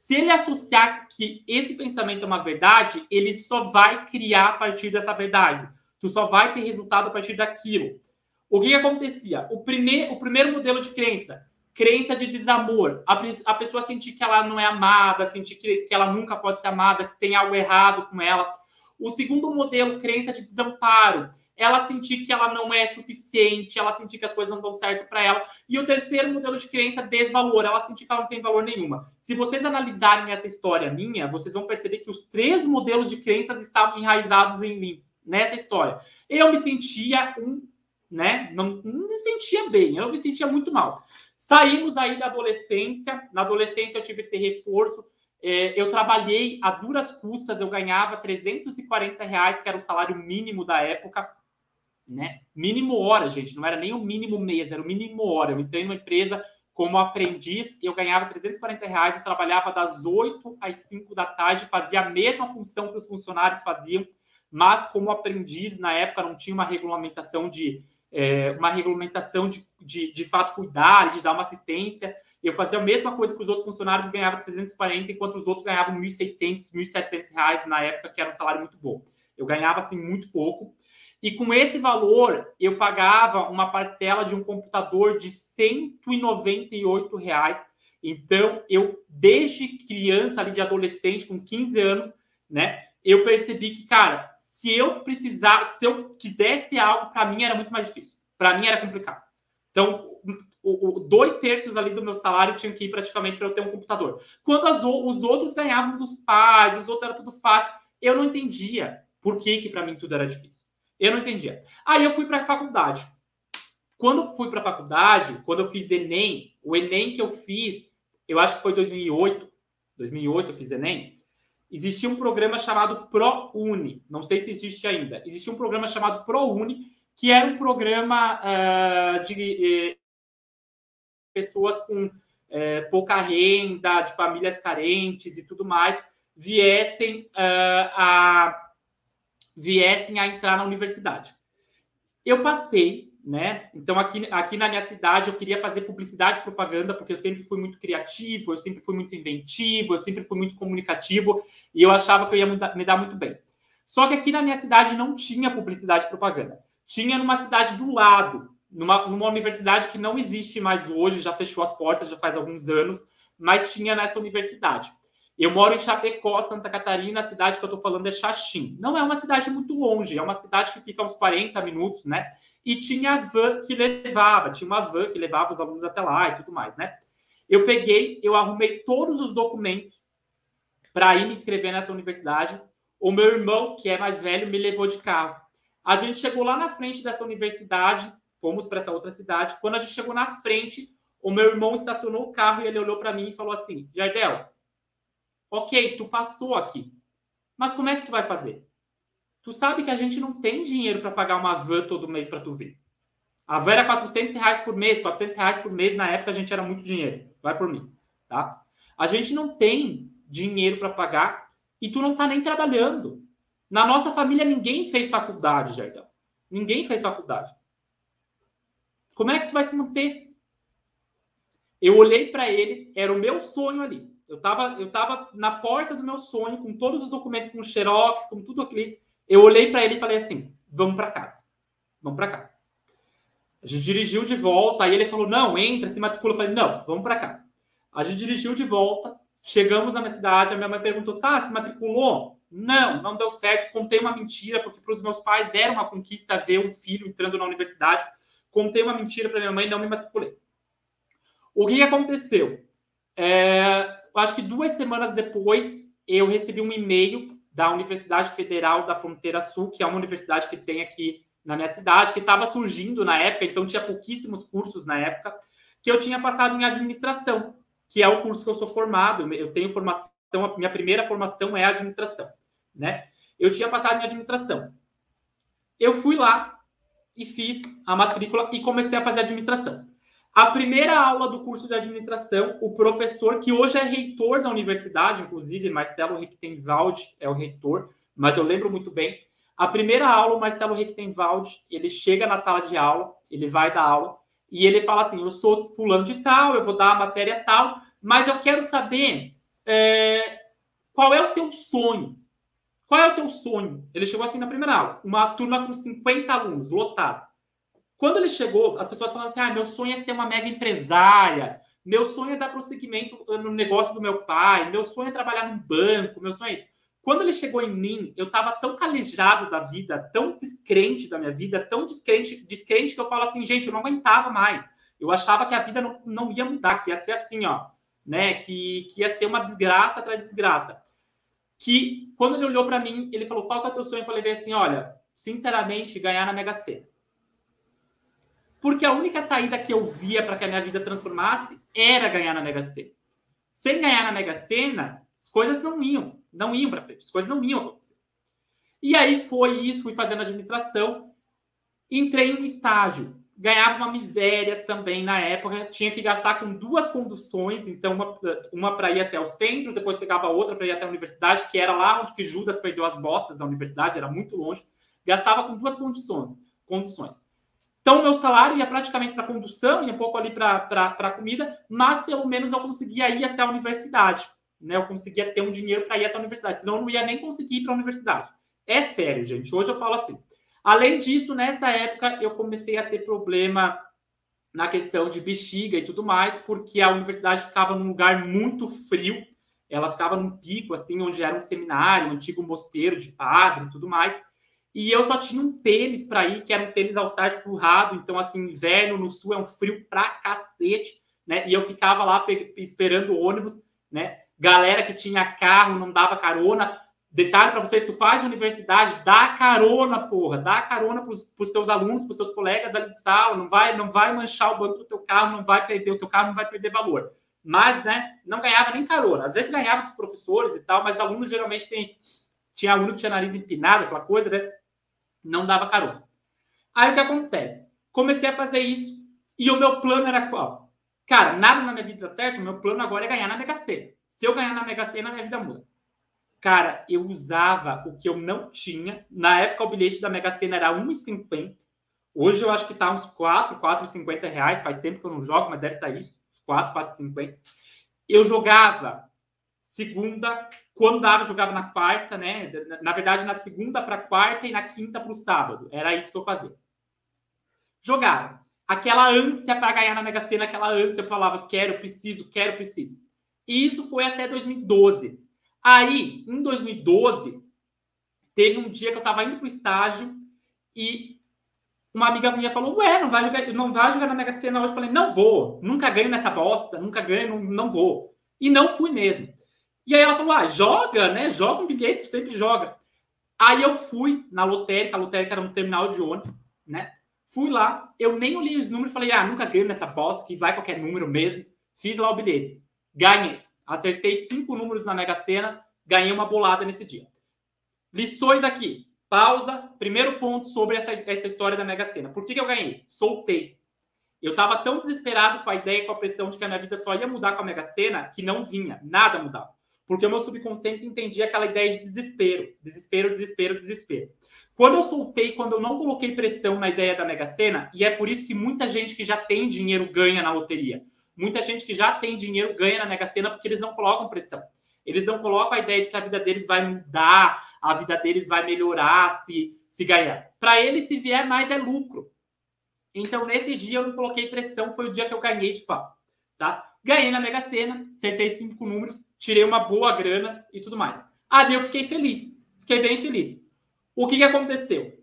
Se ele associar que esse pensamento é uma verdade, ele só vai criar a partir dessa verdade. Tu só vai ter resultado a partir daquilo. O que, que acontecia? O, primeir, o primeiro modelo de crença, crença de desamor. A, a pessoa sentir que ela não é amada, sentir que, que ela nunca pode ser amada, que tem algo errado com ela. O segundo modelo, crença de desamparo ela sentir que ela não é suficiente, ela sentir que as coisas não dão certo para ela. E o terceiro modelo de crença, desvalor, ela sentir que ela não tem valor nenhuma. Se vocês analisarem essa história minha, vocês vão perceber que os três modelos de crenças estavam enraizados em mim, nessa história. Eu me sentia um, né? Não, não me sentia bem, eu me sentia muito mal. Saímos aí da adolescência, na adolescência eu tive esse reforço. É, eu trabalhei a duras custas, eu ganhava 340 reais, que era o salário mínimo da época né? Mínimo hora, gente, não era nem o mínimo mês, era o mínimo hora. Eu entrei numa empresa como aprendiz, eu ganhava 340 reais, eu trabalhava das 8 às 5 da tarde, fazia a mesma função que os funcionários faziam, mas como aprendiz, na época não tinha uma regulamentação de é, uma regulamentação de, de, de fato cuidar, de dar uma assistência. Eu fazia a mesma coisa que os outros funcionários ganhava 340, enquanto os outros ganhavam 1.600, 1.700 reais na época, que era um salário muito bom. Eu ganhava assim muito pouco. E com esse valor, eu pagava uma parcela de um computador de 198 reais. Então, eu, desde criança, ali de adolescente, com 15 anos, né, eu percebi que, cara, se eu precisar, se eu quisesse ter algo, para mim era muito mais difícil. Para mim era complicado. Então, o, o, dois terços ali do meu salário tinham que ir praticamente para eu ter um computador. Quando as, os outros ganhavam dos pais, os outros era tudo fácil, eu não entendia por que, que para mim tudo era difícil. Eu não entendia. Aí eu fui para a faculdade. Quando fui para a faculdade, quando eu fiz Enem, o Enem que eu fiz, eu acho que foi 2008, 2008 eu fiz Enem, existia um programa chamado ProUni. Não sei se existe ainda. Existia um programa chamado ProUni, que era um programa uh, de uh, pessoas com uh, pouca renda, de famílias carentes e tudo mais, viessem a viessem a entrar na universidade. Eu passei, né? Então, aqui, aqui na minha cidade, eu queria fazer publicidade e propaganda, porque eu sempre fui muito criativo, eu sempre fui muito inventivo, eu sempre fui muito comunicativo, e eu achava que eu ia me dar muito bem. Só que aqui na minha cidade não tinha publicidade e propaganda. Tinha numa cidade do lado, numa, numa universidade que não existe mais hoje, já fechou as portas, já faz alguns anos, mas tinha nessa universidade. Eu moro em Chapecó, Santa Catarina, a cidade que eu estou falando é Xaxim. Não é uma cidade muito longe, é uma cidade que fica uns 40 minutos, né? E tinha van que levava, tinha uma van que levava os alunos até lá e tudo mais, né? Eu peguei, eu arrumei todos os documentos para ir me inscrever nessa universidade. O meu irmão, que é mais velho, me levou de carro. A gente chegou lá na frente dessa universidade, fomos para essa outra cidade. Quando a gente chegou na frente, o meu irmão estacionou o carro e ele olhou para mim e falou assim: Jardel, Ok, tu passou aqui. Mas como é que tu vai fazer? Tu sabe que a gente não tem dinheiro para pagar uma van todo mês para tu vir. A van era 400 reais por mês. 400 reais por mês, na época, a gente era muito dinheiro. Vai por mim, tá? A gente não tem dinheiro para pagar e tu não tá nem trabalhando. Na nossa família, ninguém fez faculdade, Jardão. Ninguém fez faculdade. Como é que tu vai se manter? Eu olhei para ele, era o meu sonho ali. Eu estava eu tava na porta do meu sonho, com todos os documentos, com xerox, com tudo aquilo. Eu olhei para ele e falei assim: vamos para casa. Vamos para casa. A gente dirigiu de volta, aí ele falou: não, entra, se matricula. Eu falei: não, vamos para casa. A gente dirigiu de volta, chegamos na minha cidade, a minha mãe perguntou: tá, se matriculou? Não, não deu certo. Contei uma mentira, porque para os meus pais era uma conquista ver um filho entrando na universidade. Contei uma mentira para minha mãe e não me matriculei. O que aconteceu? É, acho que duas semanas depois, eu recebi um e-mail da Universidade Federal da Fronteira Sul, que é uma universidade que tem aqui na minha cidade, que estava surgindo na época, então tinha pouquíssimos cursos na época, que eu tinha passado em administração, que é o curso que eu sou formado. Eu tenho formação, a minha primeira formação é administração, né? Eu tinha passado em administração. Eu fui lá e fiz a matrícula e comecei a fazer administração. A primeira aula do curso de administração, o professor, que hoje é reitor da universidade, inclusive Marcelo Richtenwald é o reitor, mas eu lembro muito bem. A primeira aula, o Marcelo Richtenwald, ele chega na sala de aula, ele vai dar aula, e ele fala assim: Eu sou fulano de tal, eu vou dar a matéria tal, mas eu quero saber é, qual é o teu sonho. Qual é o teu sonho? Ele chegou assim na primeira aula, uma turma com 50 alunos, lotado. Quando ele chegou, as pessoas falaram assim: ah, meu sonho é ser uma mega empresária, meu sonho é dar prosseguimento no negócio do meu pai, meu sonho é trabalhar num banco, meu sonho é. Quando ele chegou em mim, eu estava tão calejado da vida, tão descrente da minha vida, tão descrente, descrente que eu falo assim, gente, eu não aguentava mais. Eu achava que a vida não, não ia mudar, que ia ser assim, ó, né? Que, que ia ser uma desgraça atrás de desgraça. Que quando ele olhou para mim, ele falou: qual que é o teu sonho? Eu falei assim: olha, sinceramente, ganhar na Mega Sena porque a única saída que eu via para que a minha vida transformasse era ganhar na Mega Sena. Sem ganhar na Mega Sena, as coisas não iam, não iam para frente, as coisas não iam acontecer. E aí foi isso, fui fazendo administração, entrei em um estágio, ganhava uma miséria também na época, tinha que gastar com duas conduções, então uma, uma para ir até o centro, depois pegava outra para ir até a universidade, que era lá onde que Judas perdeu as botas da universidade, era muito longe, gastava com duas condições, condições então, meu salário ia praticamente para condução, ia um pouco ali para comida, mas pelo menos eu conseguia ir até a universidade. Né? Eu conseguia ter um dinheiro para ir até a universidade, senão eu não ia nem conseguir ir para a universidade. É sério, gente. Hoje eu falo assim. Além disso, nessa época, eu comecei a ter problema na questão de bexiga e tudo mais, porque a universidade ficava num lugar muito frio. Ela ficava num pico, assim, onde era um seminário, um antigo mosteiro de padre e tudo mais. E eu só tinha um tênis para ir, que era um tênis All-Star. Então, assim, inverno no sul é um frio pra cacete, né? E eu ficava lá esperando o ônibus, né? Galera que tinha carro, não dava carona. Detalhe para vocês, tu faz universidade, dá carona, porra. Dá carona pros, pros teus alunos, pros teus colegas ali de sala. Não vai, não vai manchar o banco do teu carro, não vai perder, o teu carro não vai perder valor. mas né, não ganhava nem carona. Às vezes ganhava dos professores e tal, mas alunos geralmente tem, tinha aluno que tinha nariz empinado, aquela coisa, né? Não dava carona. Aí o que acontece? Comecei a fazer isso e o meu plano era qual? Cara, nada na minha vida dá certo, meu plano agora é ganhar na Mega Sena. Se eu ganhar na Mega Sena, minha vida muda. Cara, eu usava o que eu não tinha. Na época, o bilhete da Mega Sena era R$1,50. Hoje eu acho que tá uns 4, 4,50 reais. Faz tempo que eu não jogo, mas deve estar tá isso. Uns 4, 4,50. Eu jogava segunda, quando dava, jogava na quarta, né? Na verdade, na segunda para quarta e na quinta para o sábado. Era isso que eu fazia. Jogava. Aquela ânsia para ganhar na Mega Sena, aquela ânsia, eu falava, quero, preciso, quero, preciso. E isso foi até 2012. Aí, em 2012, teve um dia que eu estava indo para o estágio e uma amiga minha falou: Ué, não vai jogar, não vai jogar na Mega Sena hoje? Eu falei: Não vou, nunca ganho nessa bosta, nunca ganho, não, não vou. E não fui mesmo. E aí ela falou: Ah, joga, né? Joga um bilhete, sempre joga. Aí eu fui na lotérica, a lotérica era um terminal de ônibus, né? Fui lá, eu nem olhei os números, falei: Ah, nunca ganho nessa bosta, que vai qualquer número mesmo. Fiz lá o bilhete. Ganhei. Acertei cinco números na Mega Sena, ganhei uma bolada nesse dia. Lições aqui. Pausa. Primeiro ponto sobre essa, essa história da Mega Sena. Por que, que eu ganhei? Soltei. Eu estava tão desesperado com a ideia, com a pressão de que a minha vida só ia mudar com a Mega Sena, que não vinha, nada mudava. Porque o meu subconsciente entendia aquela ideia de desespero. Desespero, desespero, desespero. Quando eu soltei, quando eu não coloquei pressão na ideia da Mega Sena, e é por isso que muita gente que já tem dinheiro ganha na loteria. Muita gente que já tem dinheiro ganha na Mega Sena porque eles não colocam pressão. Eles não colocam a ideia de que a vida deles vai mudar, a vida deles vai melhorar se, se ganhar. Para eles, se vier mais, é lucro. Então, nesse dia, eu não coloquei pressão, foi o dia que eu ganhei de fato. Tá? Ganhei na Mega Sena, acertei cinco números, tirei uma boa grana e tudo mais. Ali eu fiquei feliz, fiquei bem feliz. O que, que aconteceu?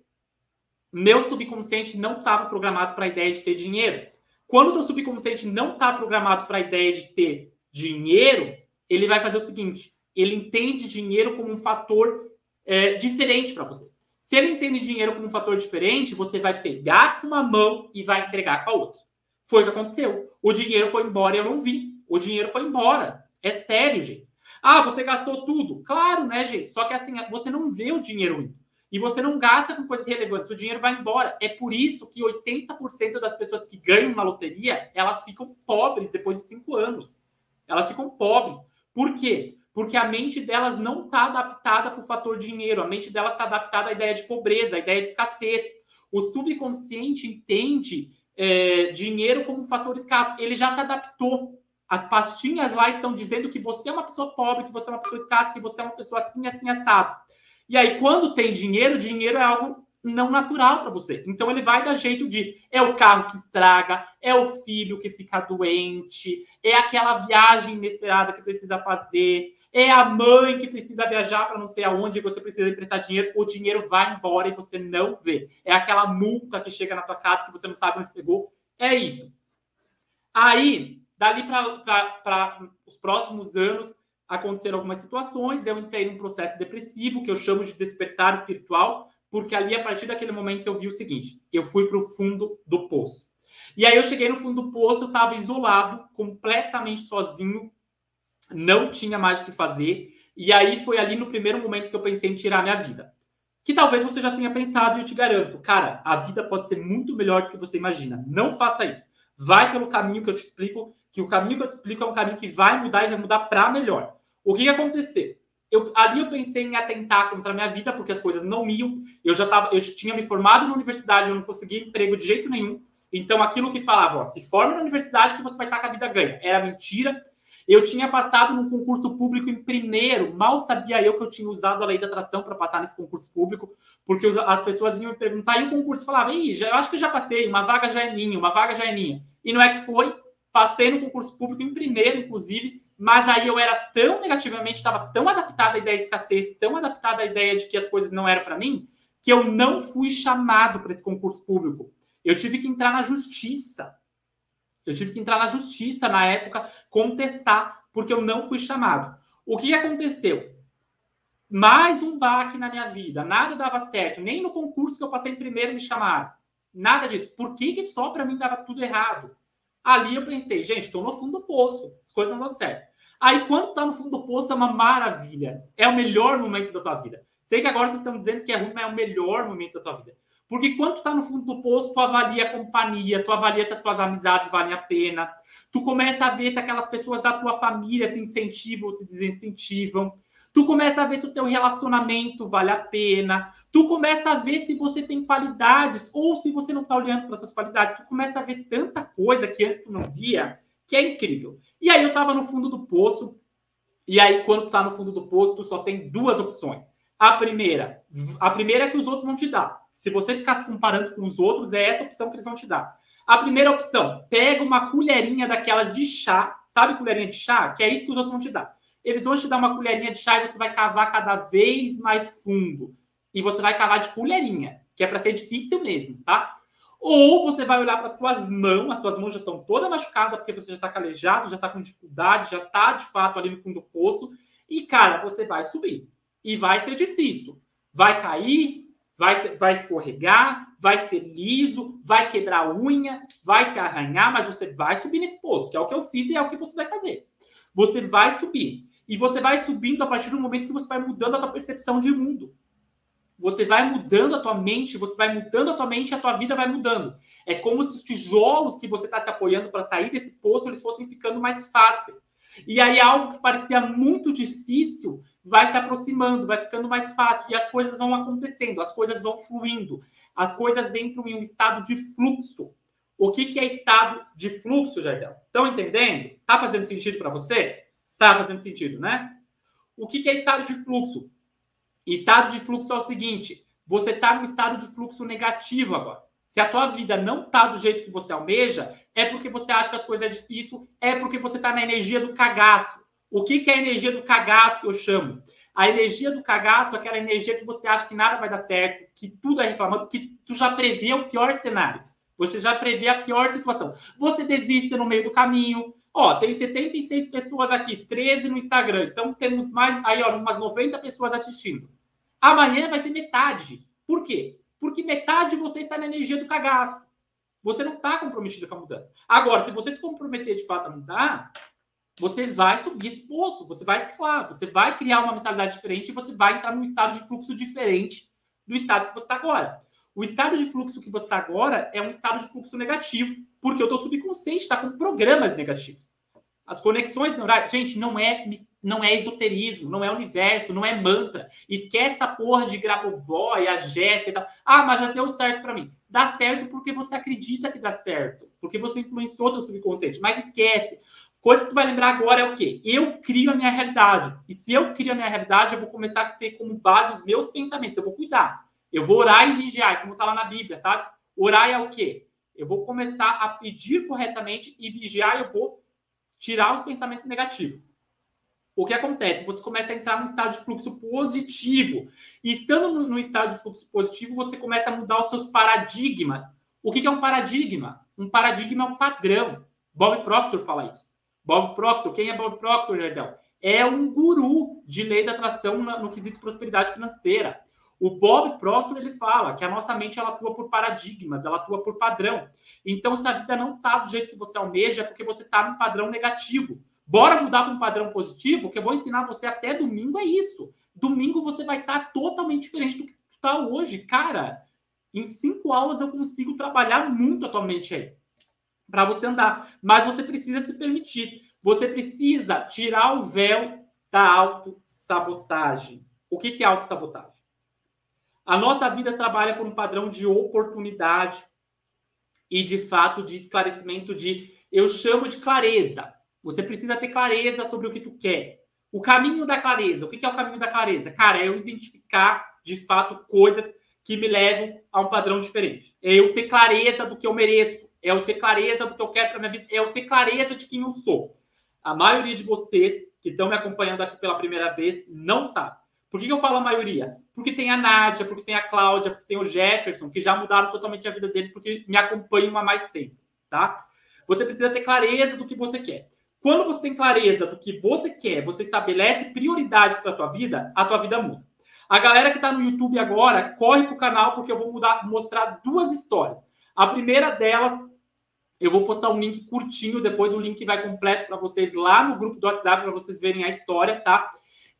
Meu subconsciente não estava programado para a ideia de ter dinheiro. Quando o teu subconsciente não está programado para a ideia de ter dinheiro, ele vai fazer o seguinte: ele entende dinheiro como um fator é, diferente para você. Se ele entende dinheiro como um fator diferente, você vai pegar com uma mão e vai entregar com a outra. Foi o que aconteceu. O dinheiro foi embora e eu não vi. O dinheiro foi embora. É sério, gente. Ah, você gastou tudo. Claro, né, gente? Só que assim, você não vê o dinheiro indo e você não gasta com coisas relevantes, o dinheiro vai embora. É por isso que 80% das pessoas que ganham na loteria, elas ficam pobres depois de cinco anos. Elas ficam pobres. Por quê? Porque a mente delas não está adaptada para o fator dinheiro, a mente delas está adaptada à ideia de pobreza, à ideia de escassez. O subconsciente entende é, dinheiro como um fator escasso. Ele já se adaptou. As pastinhas lá estão dizendo que você é uma pessoa pobre, que você é uma pessoa escassa, que você é uma pessoa assim, assim, assado. E aí, quando tem dinheiro, dinheiro é algo não natural para você. Então ele vai dar jeito de é o carro que estraga, é o filho que fica doente, é aquela viagem inesperada que precisa fazer, é a mãe que precisa viajar para não sei aonde você precisa emprestar dinheiro, o dinheiro vai embora e você não vê. É aquela multa que chega na tua casa que você não sabe onde pegou. É isso. Aí, dali para os próximos anos, aconteceram algumas situações, eu entrei num processo depressivo, que eu chamo de despertar espiritual, porque ali, a partir daquele momento, eu vi o seguinte: eu fui para o fundo do poço. E aí eu cheguei no fundo do poço, eu estava isolado, completamente sozinho, não tinha mais o que fazer. E aí foi ali no primeiro momento que eu pensei em tirar minha vida. Que talvez você já tenha pensado, e eu te garanto, cara, a vida pode ser muito melhor do que você imagina. Não faça isso. Vai pelo caminho que eu te explico, que o caminho que eu te explico é um caminho que vai mudar e vai mudar para melhor. O que, que aconteceu? Eu, ali eu pensei em atentar contra a minha vida, porque as coisas não iam. Eu já tava, eu tinha me formado na universidade, eu não conseguia emprego de jeito nenhum. Então, aquilo que falava, ó, se forme na universidade que você vai estar com a vida ganha, era mentira. Eu tinha passado num concurso público em primeiro, mal sabia eu que eu tinha usado a lei da atração para passar nesse concurso público, porque as pessoas vinham me perguntar e o concurso falava, Ih, já, eu acho que já passei, uma vaga já é minha, uma vaga já é minha. E não é que foi, passei no concurso público em primeiro, inclusive, mas aí eu era tão negativamente, estava tão adaptado à ideia de escassez, tão adaptado à ideia de que as coisas não eram para mim, que eu não fui chamado para esse concurso público. Eu tive que entrar na justiça. Eu tive que entrar na justiça na época, contestar, porque eu não fui chamado. O que aconteceu? Mais um baque na minha vida. Nada dava certo. Nem no concurso que eu passei primeiro me chamaram. Nada disso. Por que, que só para mim dava tudo errado? Ali eu pensei, gente, estou no fundo do poço, as coisas não dão certo. Aí, quando tá no fundo do poço, é uma maravilha. É o melhor momento da tua vida. Sei que agora vocês estão dizendo que é ruim, mas é o melhor momento da tua vida. Porque quando tu tá no fundo do poço, tu avalia a companhia, tu avalia se as tuas amizades valem a pena. Tu começa a ver se aquelas pessoas da tua família te incentivam ou te desincentivam. Tu começa a ver se o teu relacionamento vale a pena. Tu começa a ver se você tem qualidades ou se você não está olhando para suas qualidades. Tu começa a ver tanta coisa que antes tu não via, que é incrível. E aí eu estava no fundo do poço. E aí quando tu tá no fundo do poço, tu só tem duas opções. A primeira, a primeira é que os outros vão te dar. Se você ficar se comparando com os outros, é essa opção que eles vão te dar. A primeira opção, pega uma colherinha daquelas de chá, sabe colherinha de chá? Que é isso que os outros vão te dar eles vão te dar uma colherinha de chá e você vai cavar cada vez mais fundo. E você vai cavar de colherinha, que é para ser difícil mesmo, tá? Ou você vai olhar para tuas mãos, as tuas mãos já estão todas machucadas porque você já está calejado, já está com dificuldade, já está de fato ali no fundo do poço. E, cara, você vai subir. E vai ser difícil. Vai cair, vai, vai escorregar, vai ser liso, vai quebrar unha, vai se arranhar, mas você vai subir nesse poço, que é o que eu fiz e é o que você vai fazer. Você vai subir. E você vai subindo a partir do momento que você vai mudando a tua percepção de mundo. Você vai mudando a tua mente, você vai mudando a tua mente a tua vida vai mudando. É como se os tijolos que você está se apoiando para sair desse poço, eles fossem ficando mais fáceis. E aí algo que parecia muito difícil vai se aproximando, vai ficando mais fácil e as coisas vão acontecendo, as coisas vão fluindo, as coisas entram em um estado de fluxo. O que, que é estado de fluxo, Jardel? Estão entendendo? Tá fazendo sentido para você? Tá fazendo sentido, né? O que, que é estado de fluxo? Estado de fluxo é o seguinte: você está no estado de fluxo negativo agora. Se a tua vida não está do jeito que você almeja, é porque você acha que as coisas é difícil, é porque você está na energia do cagaço. O que, que é a energia do cagaço que eu chamo? A energia do cagaço é aquela energia que você acha que nada vai dar certo, que tudo é reclamando, que tu já prevê o pior cenário. Você já prevê a pior situação. Você desiste no meio do caminho, Ó, tem 76 pessoas aqui, 13 no Instagram. Então temos mais aí, ó, umas 90 pessoas assistindo. Amanhã vai ter metade disso. Por quê? Porque metade de você está na energia do cagaço. Você não está comprometido com a mudança. Agora, se você se comprometer de fato a mudar, você vai subir esse poço, você vai escalar, você vai criar uma mentalidade diferente e você vai entrar num estado de fluxo diferente do estado que você está agora. O estado de fluxo que você está agora é um estado de fluxo negativo, porque o teu subconsciente está com programas negativos. As conexões neurais, gente, não é não é esoterismo, não é universo, não é mantra. Esquece a porra de Grabovoi, a Jéssica e tal. Ah, mas já deu certo para mim. Dá certo porque você acredita que dá certo, porque você influenciou teu subconsciente. Mas esquece. Coisa que tu vai lembrar agora é o quê? Eu crio a minha realidade. E se eu crio a minha realidade, eu vou começar a ter como base os meus pensamentos. Eu vou cuidar. Eu vou orar e vigiar, como está lá na Bíblia, sabe? Orar é o quê? Eu vou começar a pedir corretamente e vigiar, eu vou tirar os pensamentos negativos. O que acontece? Você começa a entrar num estado de fluxo positivo. E estando no estado de fluxo positivo, você começa a mudar os seus paradigmas. O que é um paradigma? Um paradigma é um padrão. Bob Proctor fala isso. Bob Proctor, quem é Bob Proctor, Jardel? É um guru de lei da atração no quesito prosperidade financeira. O Bob Proctor ele fala que a nossa mente ela atua por paradigmas, ela atua por padrão. Então, se a vida não está do jeito que você almeja, é porque você está num padrão negativo. Bora mudar para um padrão positivo, que eu vou ensinar você até domingo é isso. Domingo você vai estar tá totalmente diferente do que está hoje, cara. Em cinco aulas eu consigo trabalhar muito a tua mente aí para você andar, mas você precisa se permitir. Você precisa tirar o véu da autossabotagem. O que, que é autossabotagem? A nossa vida trabalha por um padrão de oportunidade e de fato de esclarecimento de eu chamo de clareza. Você precisa ter clareza sobre o que tu quer. O caminho da clareza. O que é o caminho da clareza? Cara, é eu identificar de fato coisas que me levam a um padrão diferente. É eu ter clareza do que eu mereço. É eu ter clareza do que eu quero para minha vida. É eu ter clareza de quem eu sou. A maioria de vocês que estão me acompanhando aqui pela primeira vez não sabe. Por que, eu falo a maioria? Porque tem a Nádia, porque tem a Cláudia, porque tem o Jefferson, que já mudaram totalmente a vida deles porque me acompanham há mais tempo, tá? Você precisa ter clareza do que você quer. Quando você tem clareza do que você quer, você estabelece prioridades para a tua vida, a tua vida muda. A galera que está no YouTube agora, corre para o canal porque eu vou mudar, mostrar duas histórias. A primeira delas Eu vou postar um link curtinho, depois o link vai completo para vocês lá no grupo do WhatsApp para vocês verem a história, tá?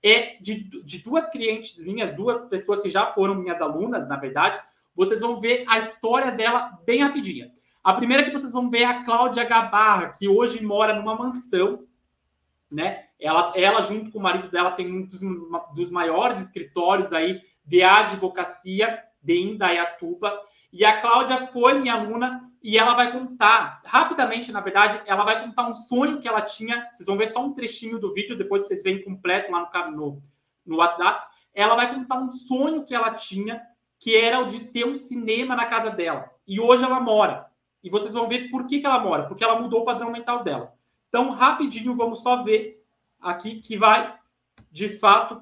É de, de duas clientes minhas, duas pessoas que já foram minhas alunas, na verdade. Vocês vão ver a história dela bem rapidinha. A primeira que vocês vão ver é a Cláudia Gabarra, que hoje mora numa mansão, né? Ela, ela junto com o marido dela, tem um dos, dos maiores escritórios aí de advocacia de Indaiatuba. E a Cláudia foi minha aluna e ela vai contar, rapidamente, na verdade, ela vai contar um sonho que ela tinha. Vocês vão ver só um trechinho do vídeo, depois vocês veem completo lá no, no, no WhatsApp. Ela vai contar um sonho que ela tinha, que era o de ter um cinema na casa dela. E hoje ela mora. E vocês vão ver por que, que ela mora, porque ela mudou o padrão mental dela. Então, rapidinho, vamos só ver aqui que vai, de fato,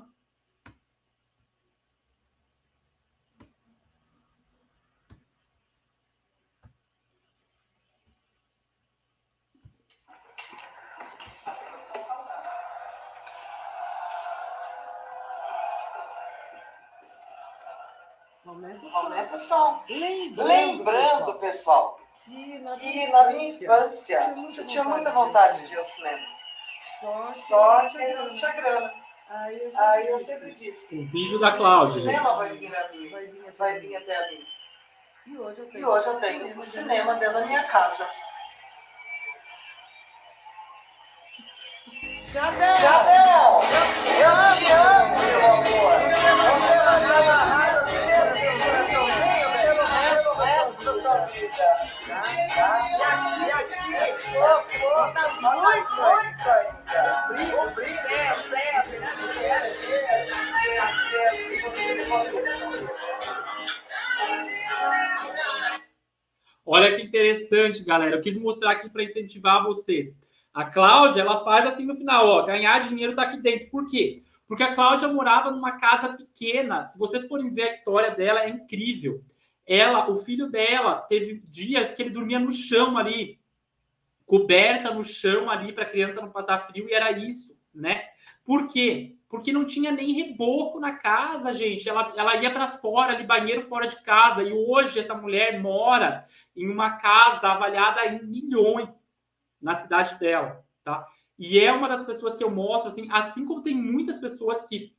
Aumenta o som. Aumenta o. Lembrando, Lembrando pessoal, que na minha, na minha infância, eu tinha muita vontade de ir ao cinema. Só que eu não tinha grana. Aí eu sempre, Aí eu sempre disse. O vídeo da Cláudia. O cinema vai vir, ali, vai vir, vai vir até ali. E hoje eu tenho, hoje eu tenho um cinema dentro da minha casa. Jadel! Jadel! Eu te amo, meu amor! Você vai me Olha que interessante, galera. Eu quis mostrar aqui para incentivar vocês. A Cláudia, ela faz assim no final, ó, ganhar dinheiro tá aqui dentro. Por quê? Porque a Cláudia morava numa casa pequena. Se vocês forem ver a história dela, é incrível. Ela, o filho dela, teve dias que ele dormia no chão ali, coberta no chão ali para a criança não passar frio, e era isso, né? Por quê? Porque não tinha nem reboco na casa, gente. Ela, ela ia para fora, ali, banheiro fora de casa. E hoje essa mulher mora em uma casa avaliada em milhões na cidade dela, tá? E é uma das pessoas que eu mostro, assim, assim como tem muitas pessoas que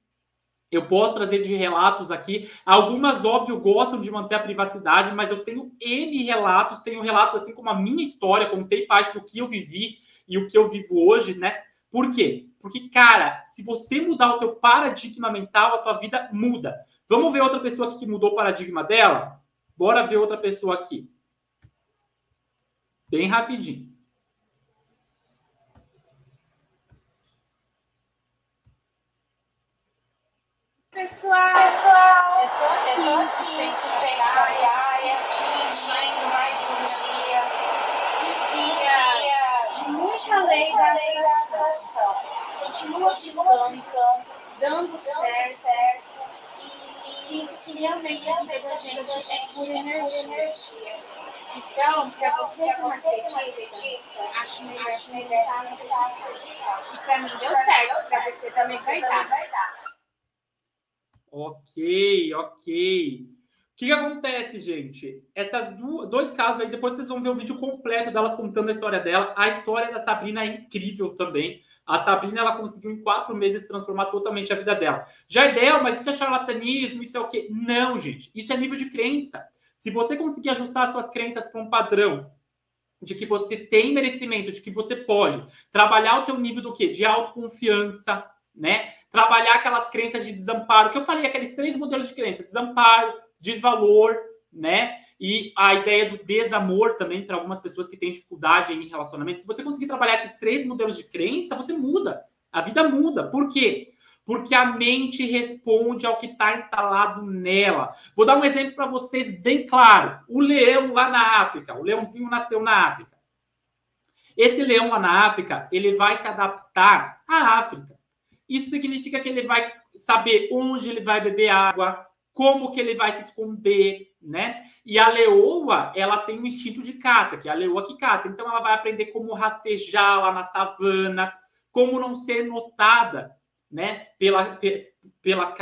eu posso trazer de relatos aqui. Algumas, óbvio, gostam de manter a privacidade, mas eu tenho N relatos, tenho relatos assim como a minha história, contei parte do que eu vivi e o que eu vivo hoje, né? Por quê? Porque, cara, se você mudar o teu paradigma mental, a tua vida muda. Vamos ver outra pessoa aqui que mudou o paradigma dela? Bora ver outra pessoa aqui. Bem rapidinho. Pessoal, pessoal, eu tô aqui de frente pra praia, mais, mais um dia, dia. De muita lei da atração. Continua ficando, dando certo, e sinto que realmente a vida da gente é pura energia. Então, para você que não acredita, acho melhor começar a acreditar. E para mim deu certo, para você também vai dar. Ok, ok. O que, que acontece, gente? Essas duas, dois casos aí, depois vocês vão ver o vídeo completo delas contando a história dela. A história da Sabrina é incrível também. A Sabrina, ela conseguiu em quatro meses transformar totalmente a vida dela. Jardel, mas isso é charlatanismo, isso é o quê? Não, gente. Isso é nível de crença. Se você conseguir ajustar suas crenças para um padrão de que você tem merecimento, de que você pode trabalhar o teu nível do quê? De autoconfiança, né? Trabalhar aquelas crenças de desamparo, que eu falei, aqueles três modelos de crença: desamparo, desvalor, né? E a ideia do desamor também para algumas pessoas que têm dificuldade em relacionamento. Se você conseguir trabalhar esses três modelos de crença, você muda. A vida muda. Por quê? Porque a mente responde ao que está instalado nela. Vou dar um exemplo para vocês bem claro. O leão lá na África, o leãozinho nasceu na África. Esse leão lá na África, ele vai se adaptar à África. Isso significa que ele vai saber onde ele vai beber água, como que ele vai se esconder, né? E a leoa, ela tem um instinto de caça, que é a leoa que caça. Então ela vai aprender como rastejar lá na savana, como não ser notada, né, pela pela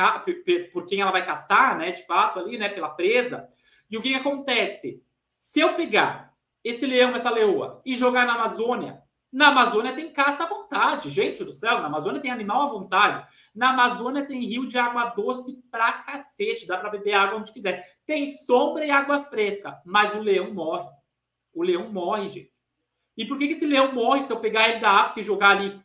por quem ela vai caçar, né, de fato ali, né, pela presa. E o que, que acontece? Se eu pegar esse leão, essa leoa, e jogar na Amazônia, na Amazônia tem caça à vontade, gente do céu. Na Amazônia tem animal à vontade. Na Amazônia tem rio de água doce pra cacete. Dá para beber água onde quiser. Tem sombra e água fresca. Mas o leão morre. O leão morre, gente. E por que, que esse leão morre se eu pegar ele da África e jogar ali?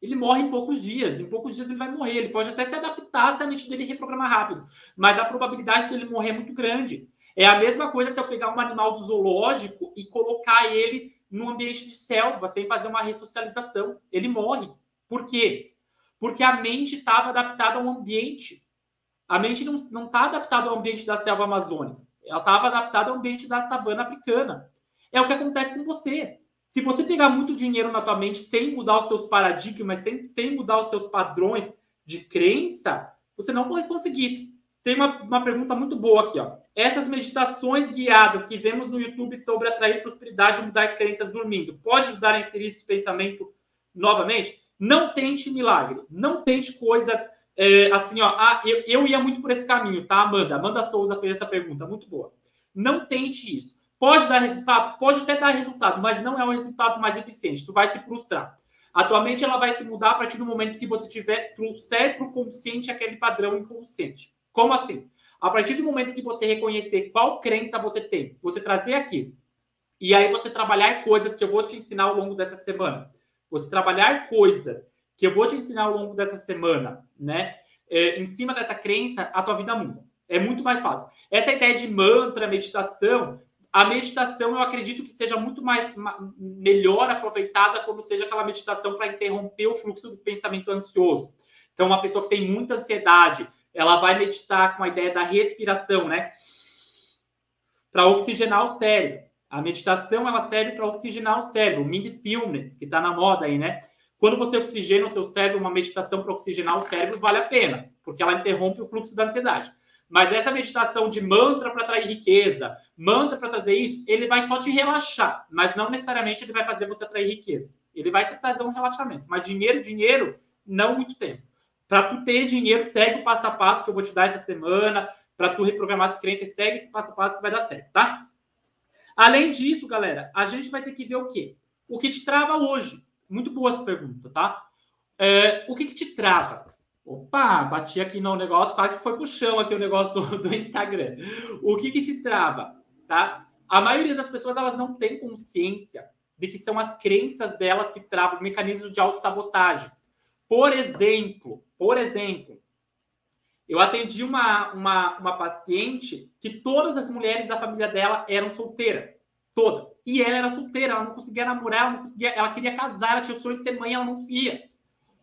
Ele morre em poucos dias. Em poucos dias ele vai morrer. Ele pode até se adaptar se a mente dele reprogramar rápido. Mas a probabilidade dele morrer é muito grande. É a mesma coisa se eu pegar um animal do zoológico e colocar ele no ambiente de selva, sem fazer uma ressocialização. Ele morre. Por quê? Porque a mente estava adaptada ao ambiente. A mente não está adaptada ao ambiente da selva amazônica. Ela estava adaptada ao ambiente da savana africana. É o que acontece com você. Se você pegar muito dinheiro na tua mente sem mudar os teus paradigmas, sem, sem mudar os teus padrões de crença, você não vai conseguir. Tem uma, uma pergunta muito boa aqui, ó. Essas meditações guiadas que vemos no YouTube sobre atrair prosperidade e mudar crenças dormindo, pode ajudar a inserir esse pensamento novamente? Não tente milagre, não tente coisas é, assim, ó. Ah, eu, eu ia muito por esse caminho, tá, Amanda? Amanda Souza fez essa pergunta, muito boa. Não tente isso. Pode dar resultado? Pode até dar resultado, mas não é o resultado mais eficiente. Tu vai se frustrar. Atualmente ela vai se mudar a partir do momento que você tiver trouxer para o consciente aquele padrão inconsciente. Como assim? A partir do momento que você reconhecer qual crença você tem, você trazer aqui, e aí você trabalhar coisas que eu vou te ensinar ao longo dessa semana. Você trabalhar coisas que eu vou te ensinar ao longo dessa semana, né? É, em cima dessa crença, a tua vida muda. É muito mais fácil. Essa ideia de mantra, meditação, a meditação eu acredito que seja muito mais melhor aproveitada quando seja aquela meditação para interromper o fluxo do pensamento ansioso. Então, uma pessoa que tem muita ansiedade, ela vai meditar com a ideia da respiração, né? Para oxigenar o cérebro. A meditação ela serve para oxigenar o cérebro, mindfulness, que está na moda aí, né? Quando você oxigena o teu cérebro, uma meditação para oxigenar o cérebro vale a pena, porque ela interrompe o fluxo da ansiedade. Mas essa meditação de mantra para atrair riqueza, mantra para trazer isso, ele vai só te relaxar, mas não necessariamente ele vai fazer você atrair riqueza. Ele vai trazer um relaxamento. Mas dinheiro, dinheiro, não muito tempo. Para tu ter dinheiro, segue o passo a passo que eu vou te dar essa semana. Para tu reprogramar as crenças, segue esse passo a passo que vai dar certo, tá? Além disso, galera, a gente vai ter que ver o quê? O que te trava hoje? Muito boa essa pergunta, tá? É, o que, que te trava? Opa, bati aqui no negócio, quase que foi pro chão aqui o negócio do, do Instagram. O que, que te trava, tá? A maioria das pessoas, elas não tem consciência de que são as crenças delas que travam o mecanismo de autossabotagem. Por exemplo, por exemplo, eu atendi uma, uma, uma paciente que todas as mulheres da família dela eram solteiras. Todas. E ela era solteira, ela não conseguia namorar, ela não conseguia, ela queria casar, ela tinha o sonho de ser mãe, ela não conseguia.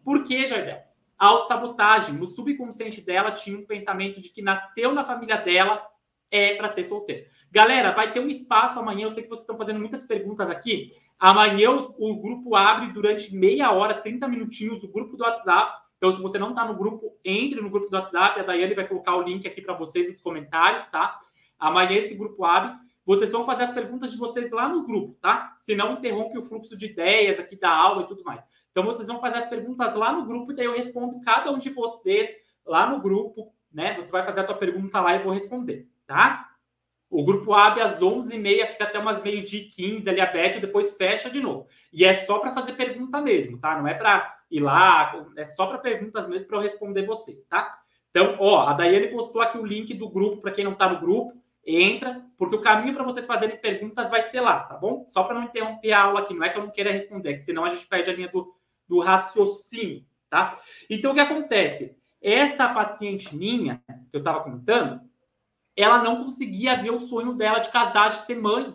Por quê, Jardel? Autossabotagem. No subconsciente dela tinha um pensamento de que nasceu na família dela é para ser solteira. Galera, vai ter um espaço amanhã. Eu sei que vocês estão fazendo muitas perguntas aqui. Amanhã o, o grupo abre durante meia hora, 30 minutinhos, o grupo do WhatsApp. Então, se você não está no grupo, entre no grupo do WhatsApp. A Daiane vai colocar o link aqui para vocês nos comentários, tá? Amanhã esse grupo abre. Vocês vão fazer as perguntas de vocês lá no grupo, tá? Senão interrompe o fluxo de ideias aqui da aula e tudo mais. Então, vocês vão fazer as perguntas lá no grupo e daí eu respondo cada um de vocês lá no grupo, né? Você vai fazer a tua pergunta lá e eu vou responder, tá? O grupo abre às 11h30, fica até umas meio-dia 15 ali aberto e depois fecha de novo. E é só para fazer pergunta mesmo, tá? Não é para ir lá, é só para perguntas mesmo para eu responder vocês, tá? Então, ó, a Daiane postou aqui o link do grupo para quem não está no grupo. Entra, porque o caminho para vocês fazerem perguntas vai ser lá, tá bom? Só para não interromper a aula aqui, não é que eu não queira responder, é que senão a gente perde a linha do, do raciocínio, tá? Então, o que acontece? Essa paciente minha, que eu estava comentando, ela não conseguia ver o sonho dela de casar, de ser mãe.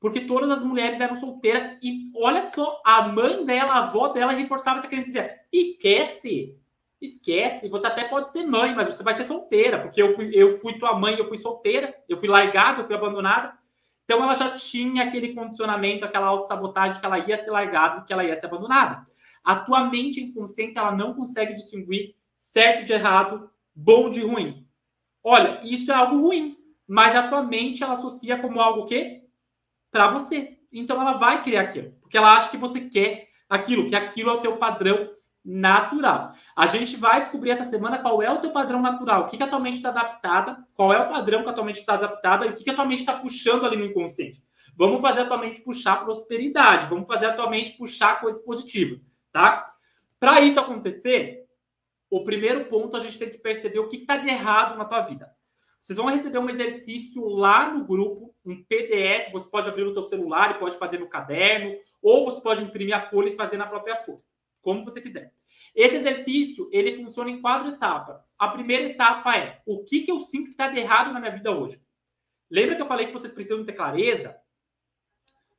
Porque todas as mulheres eram solteiras. E olha só, a mãe dela, a avó dela, reforçava essa crença. Dizia, esquece, esquece. Você até pode ser mãe, mas você vai ser solteira. Porque eu fui, eu fui tua mãe, eu fui solteira. Eu fui largada, eu fui abandonada. Então ela já tinha aquele condicionamento, aquela autossabotagem que ela ia ser largada, que ela ia ser abandonada. A tua mente inconsciente, ela não consegue distinguir certo de errado, bom de ruim. Olha, isso é algo ruim, mas a tua mente ela associa como algo que para você. Então ela vai criar aquilo, porque ela acha que você quer aquilo, que aquilo é o teu padrão natural. A gente vai descobrir essa semana qual é o teu padrão natural, o que, que a tua mente está adaptada, qual é o padrão que a tua mente está adaptada e o que, que a tua mente está puxando ali no inconsciente. Vamos fazer a tua mente puxar prosperidade, vamos fazer a tua mente puxar coisas positivas, tá? Para isso acontecer, o primeiro ponto a gente tem que perceber o que está de errado na tua vida. Vocês vão receber um exercício lá no grupo, um PDF, você pode abrir no teu celular e pode fazer no caderno, ou você pode imprimir a folha e fazer na própria folha, como você quiser. Esse exercício, ele funciona em quatro etapas. A primeira etapa é, o que, que eu sinto que está de errado na minha vida hoje? Lembra que eu falei que vocês precisam ter clareza?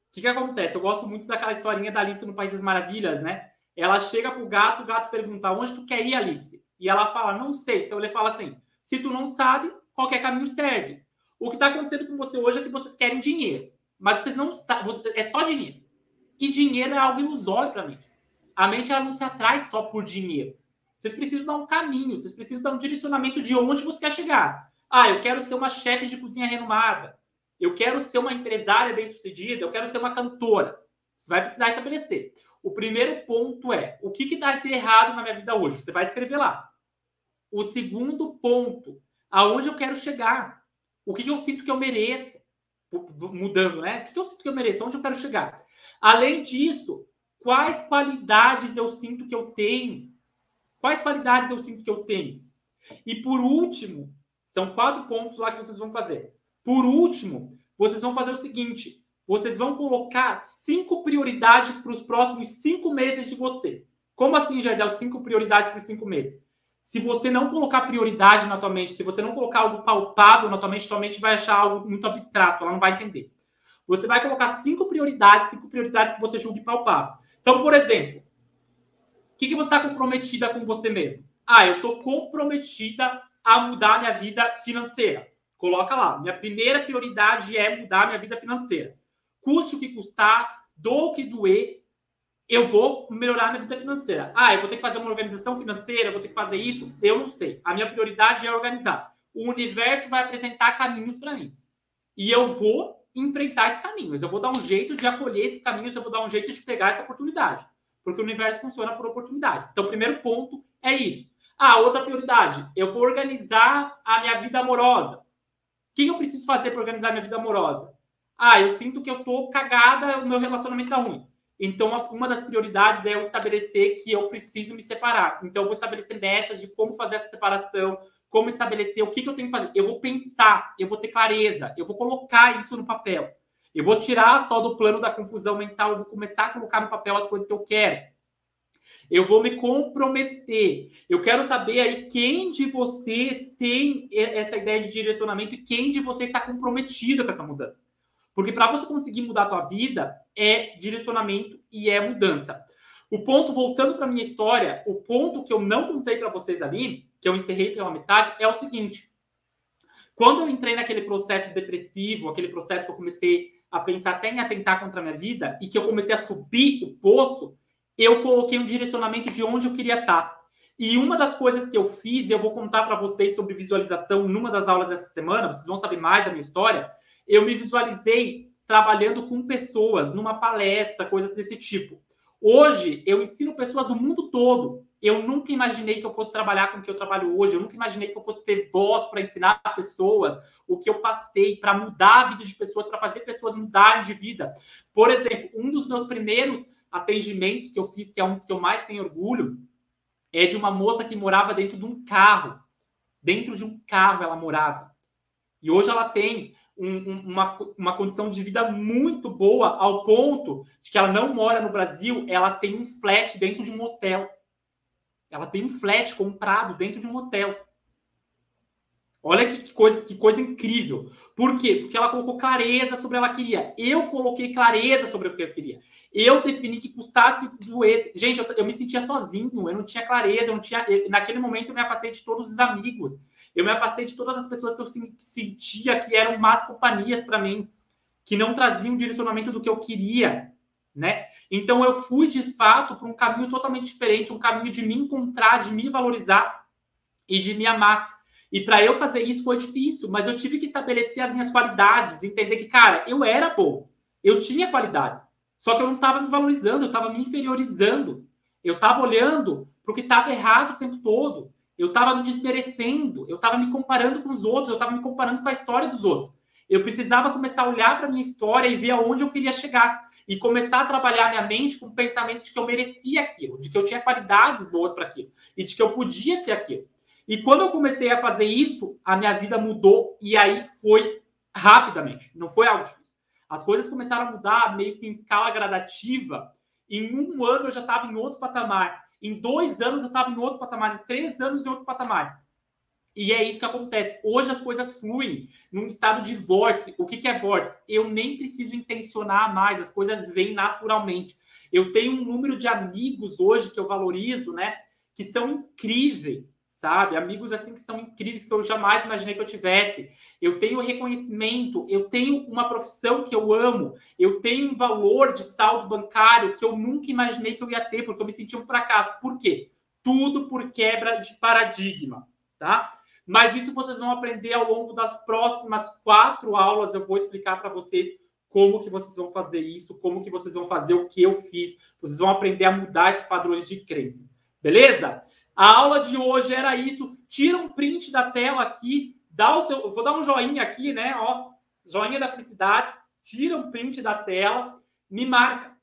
O que, que acontece? Eu gosto muito daquela historinha da Alice no País das Maravilhas, né? Ela chega pro gato, o gato pergunta, onde tu quer ir, Alice? E ela fala, não sei. Então ele fala assim, se tu não sabe, qualquer caminho serve. O que está acontecendo com você hoje é que vocês querem dinheiro. Mas vocês não sabem, é só dinheiro. E dinheiro é algo ilusório para a mente. A mente ela não se atrai só por dinheiro. Vocês precisam dar um caminho, vocês precisam dar um direcionamento de onde você quer chegar. Ah, eu quero ser uma chefe de cozinha renomada. Eu quero ser uma empresária bem-sucedida. Eu quero ser uma cantora. Você vai precisar estabelecer. O primeiro ponto é o que está de errado na minha vida hoje? Você vai escrever lá. O segundo ponto aonde eu quero chegar, o que, eu sinto que eu mereço, mudando, né? O que, que eu sinto que eu mereço, onde eu quero chegar. Além disso, quais qualidades eu sinto que eu tenho? Quais qualidades eu sinto que eu tenho? E por último, são quatro pontos lá que vocês vão fazer. Por último, vocês vão fazer o seguinte: vocês vão colocar cinco prioridades para os próximos cinco meses de vocês. Como assim, Jardel? Cinco prioridades para os cinco meses? Se você não colocar prioridade na tua mente, se você não colocar algo palpável na tua mente, tua mente vai achar algo muito abstrato, ela não vai entender. Você vai colocar cinco prioridades, cinco prioridades que você julgue palpável. Então, por exemplo, o que, que você está comprometida com você mesmo? Ah, eu estou comprometida a mudar minha vida financeira. Coloca lá. Minha primeira prioridade é mudar minha vida financeira. Custe o que custar, dou o que doer, eu vou melhorar minha vida financeira. Ah, eu vou ter que fazer uma organização financeira, vou ter que fazer isso? Eu não sei. A minha prioridade é organizar. O universo vai apresentar caminhos para mim. E eu vou enfrentar esses caminhos. Eu vou dar um jeito de acolher esses caminhos, eu vou dar um jeito de pegar essa oportunidade. Porque o universo funciona por oportunidade. Então, o primeiro ponto é isso. Ah, outra prioridade. Eu vou organizar a minha vida amorosa. O que eu preciso fazer para organizar a minha vida amorosa? Ah, eu sinto que eu tô cagada, o meu relacionamento tá ruim. Então, uma das prioridades é eu estabelecer que eu preciso me separar. Então, eu vou estabelecer metas de como fazer essa separação, como estabelecer o que, que eu tenho que fazer. Eu vou pensar, eu vou ter clareza, eu vou colocar isso no papel. Eu vou tirar só do plano da confusão mental, eu vou começar a colocar no papel as coisas que eu quero. Eu vou me comprometer. Eu quero saber aí quem de vocês tem essa ideia de direcionamento e quem de vocês está comprometido com essa mudança. Porque para você conseguir mudar a tua vida, é direcionamento e é mudança. O ponto, voltando para minha história, o ponto que eu não contei para vocês ali, que eu encerrei pela metade, é o seguinte. Quando eu entrei naquele processo depressivo, aquele processo que eu comecei a pensar até em atentar contra a minha vida, e que eu comecei a subir o poço, eu coloquei um direcionamento de onde eu queria estar. E uma das coisas que eu fiz, e eu vou contar para vocês sobre visualização numa das aulas dessa semana, vocês vão saber mais da minha história, eu me visualizei trabalhando com pessoas, numa palestra, coisas desse tipo. Hoje, eu ensino pessoas do mundo todo. Eu nunca imaginei que eu fosse trabalhar com o que eu trabalho hoje. Eu nunca imaginei que eu fosse ter voz para ensinar pessoas o que eu passei, para mudar a vida de pessoas, para fazer pessoas mudarem de vida. Por exemplo, um dos meus primeiros atendimentos que eu fiz, que é um dos que eu mais tenho orgulho, é de uma moça que morava dentro de um carro. Dentro de um carro ela morava. E hoje ela tem um, uma, uma condição de vida muito boa, ao ponto de que ela não mora no Brasil, ela tem um flat dentro de um hotel. Ela tem um flat comprado dentro de um hotel. Olha que, coisa, que coisa incrível. Por quê? Porque ela colocou clareza sobre o que ela queria. Eu coloquei clareza sobre o que eu queria. Eu defini que custasse que doesse. Gente, eu, eu me sentia sozinho, eu não tinha clareza, eu não tinha. Eu, naquele momento eu me afastei de todos os amigos. Eu me afastei de todas as pessoas que eu sentia que eram más companhias para mim, que não traziam direcionamento do que eu queria, né? Então eu fui de fato para um caminho totalmente diferente, um caminho de me encontrar, de me valorizar e de me amar. E para eu fazer isso foi difícil, mas eu tive que estabelecer as minhas qualidades, entender que, cara, eu era bom, eu tinha qualidades, só que eu não estava me valorizando, eu estava me inferiorizando, eu estava olhando para o que estava errado o tempo todo eu estava me desmerecendo, eu estava me comparando com os outros, eu estava me comparando com a história dos outros. Eu precisava começar a olhar para minha história e ver aonde eu queria chegar e começar a trabalhar minha mente com pensamentos de que eu merecia aquilo, de que eu tinha qualidades boas para aquilo e de que eu podia ter aquilo. E quando eu comecei a fazer isso, a minha vida mudou e aí foi rapidamente, não foi algo difícil. As coisas começaram a mudar meio que em escala gradativa. Em um ano eu já estava em outro patamar. Em dois anos eu estava em outro patamar. Em três anos em outro patamar. E é isso que acontece. Hoje as coisas fluem num estado de vórtice. O que, que é vórtice? Eu nem preciso intencionar mais, as coisas vêm naturalmente. Eu tenho um número de amigos hoje que eu valorizo, né? Que são incríveis sabe? Amigos assim que são incríveis que eu jamais imaginei que eu tivesse. Eu tenho reconhecimento, eu tenho uma profissão que eu amo, eu tenho um valor de saldo bancário que eu nunca imaginei que eu ia ter, porque eu me senti um fracasso. Por quê? Tudo por quebra de paradigma, tá? Mas isso vocês vão aprender ao longo das próximas quatro aulas. Eu vou explicar para vocês como que vocês vão fazer isso, como que vocês vão fazer o que eu fiz. Vocês vão aprender a mudar esses padrões de crenças. Beleza? A aula de hoje era isso. Tira um print da tela aqui, dá o seu, vou dar um joinha aqui, né? Ó, joinha da felicidade. Tira um print da tela, me marca.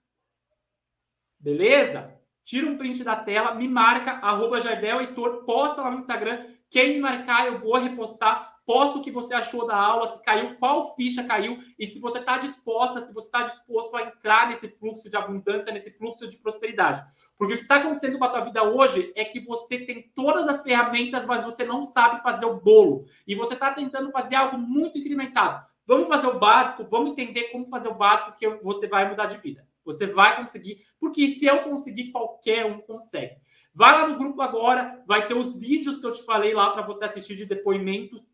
Beleza? Tira um print da tela, me marca, arroba Jardel Heitor, posta lá no Instagram. Quem me marcar, eu vou repostar Posta o que você achou da aula, se caiu, qual ficha caiu e se você está disposta, se você está disposto a entrar nesse fluxo de abundância, nesse fluxo de prosperidade. Porque o que está acontecendo com a tua vida hoje é que você tem todas as ferramentas, mas você não sabe fazer o bolo. E você está tentando fazer algo muito incrementado. Vamos fazer o básico, vamos entender como fazer o básico que você vai mudar de vida. Você vai conseguir, porque se eu conseguir, qualquer um consegue. Vai lá no grupo agora, vai ter os vídeos que eu te falei lá para você assistir de depoimentos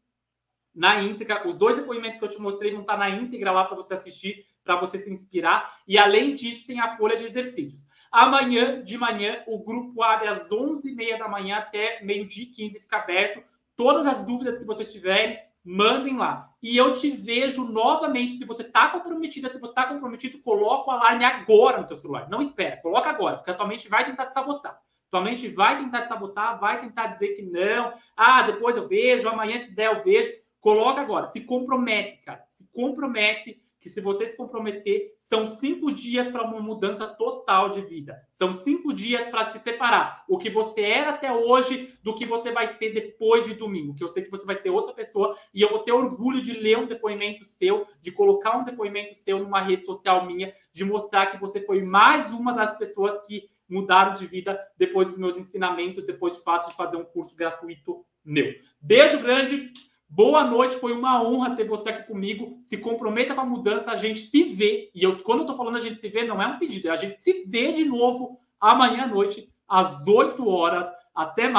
na íntegra. Os dois depoimentos que eu te mostrei vão estar na íntegra lá para você assistir, para você se inspirar. E além disso, tem a folha de exercícios. Amanhã de manhã, o grupo abre às 11h30 da manhã até meio-dia 15 fica aberto. Todas as dúvidas que vocês tiverem, mandem lá. E eu te vejo novamente. Se você está comprometida, se você está comprometido, coloca o alarme agora no teu celular. Não espera, coloca agora, porque a tua mente vai tentar te sabotar. Tua mente vai tentar te sabotar, vai tentar dizer que não. Ah, depois eu vejo, amanhã se der eu vejo. Coloca agora, se compromete, cara. Se compromete, que se você se comprometer, são cinco dias para uma mudança total de vida. São cinco dias para se separar. O que você era até hoje do que você vai ser depois de domingo. Que eu sei que você vai ser outra pessoa e eu vou ter orgulho de ler um depoimento seu, de colocar um depoimento seu numa rede social minha, de mostrar que você foi mais uma das pessoas que mudaram de vida depois dos meus ensinamentos, depois de fato de fazer um curso gratuito meu. Beijo grande. Boa noite, foi uma honra ter você aqui comigo. Se comprometa com a mudança, a gente se vê. E eu, quando eu tô falando a gente se vê, não é um pedido, é a gente se vê de novo amanhã à noite, às 8 horas. Até mais.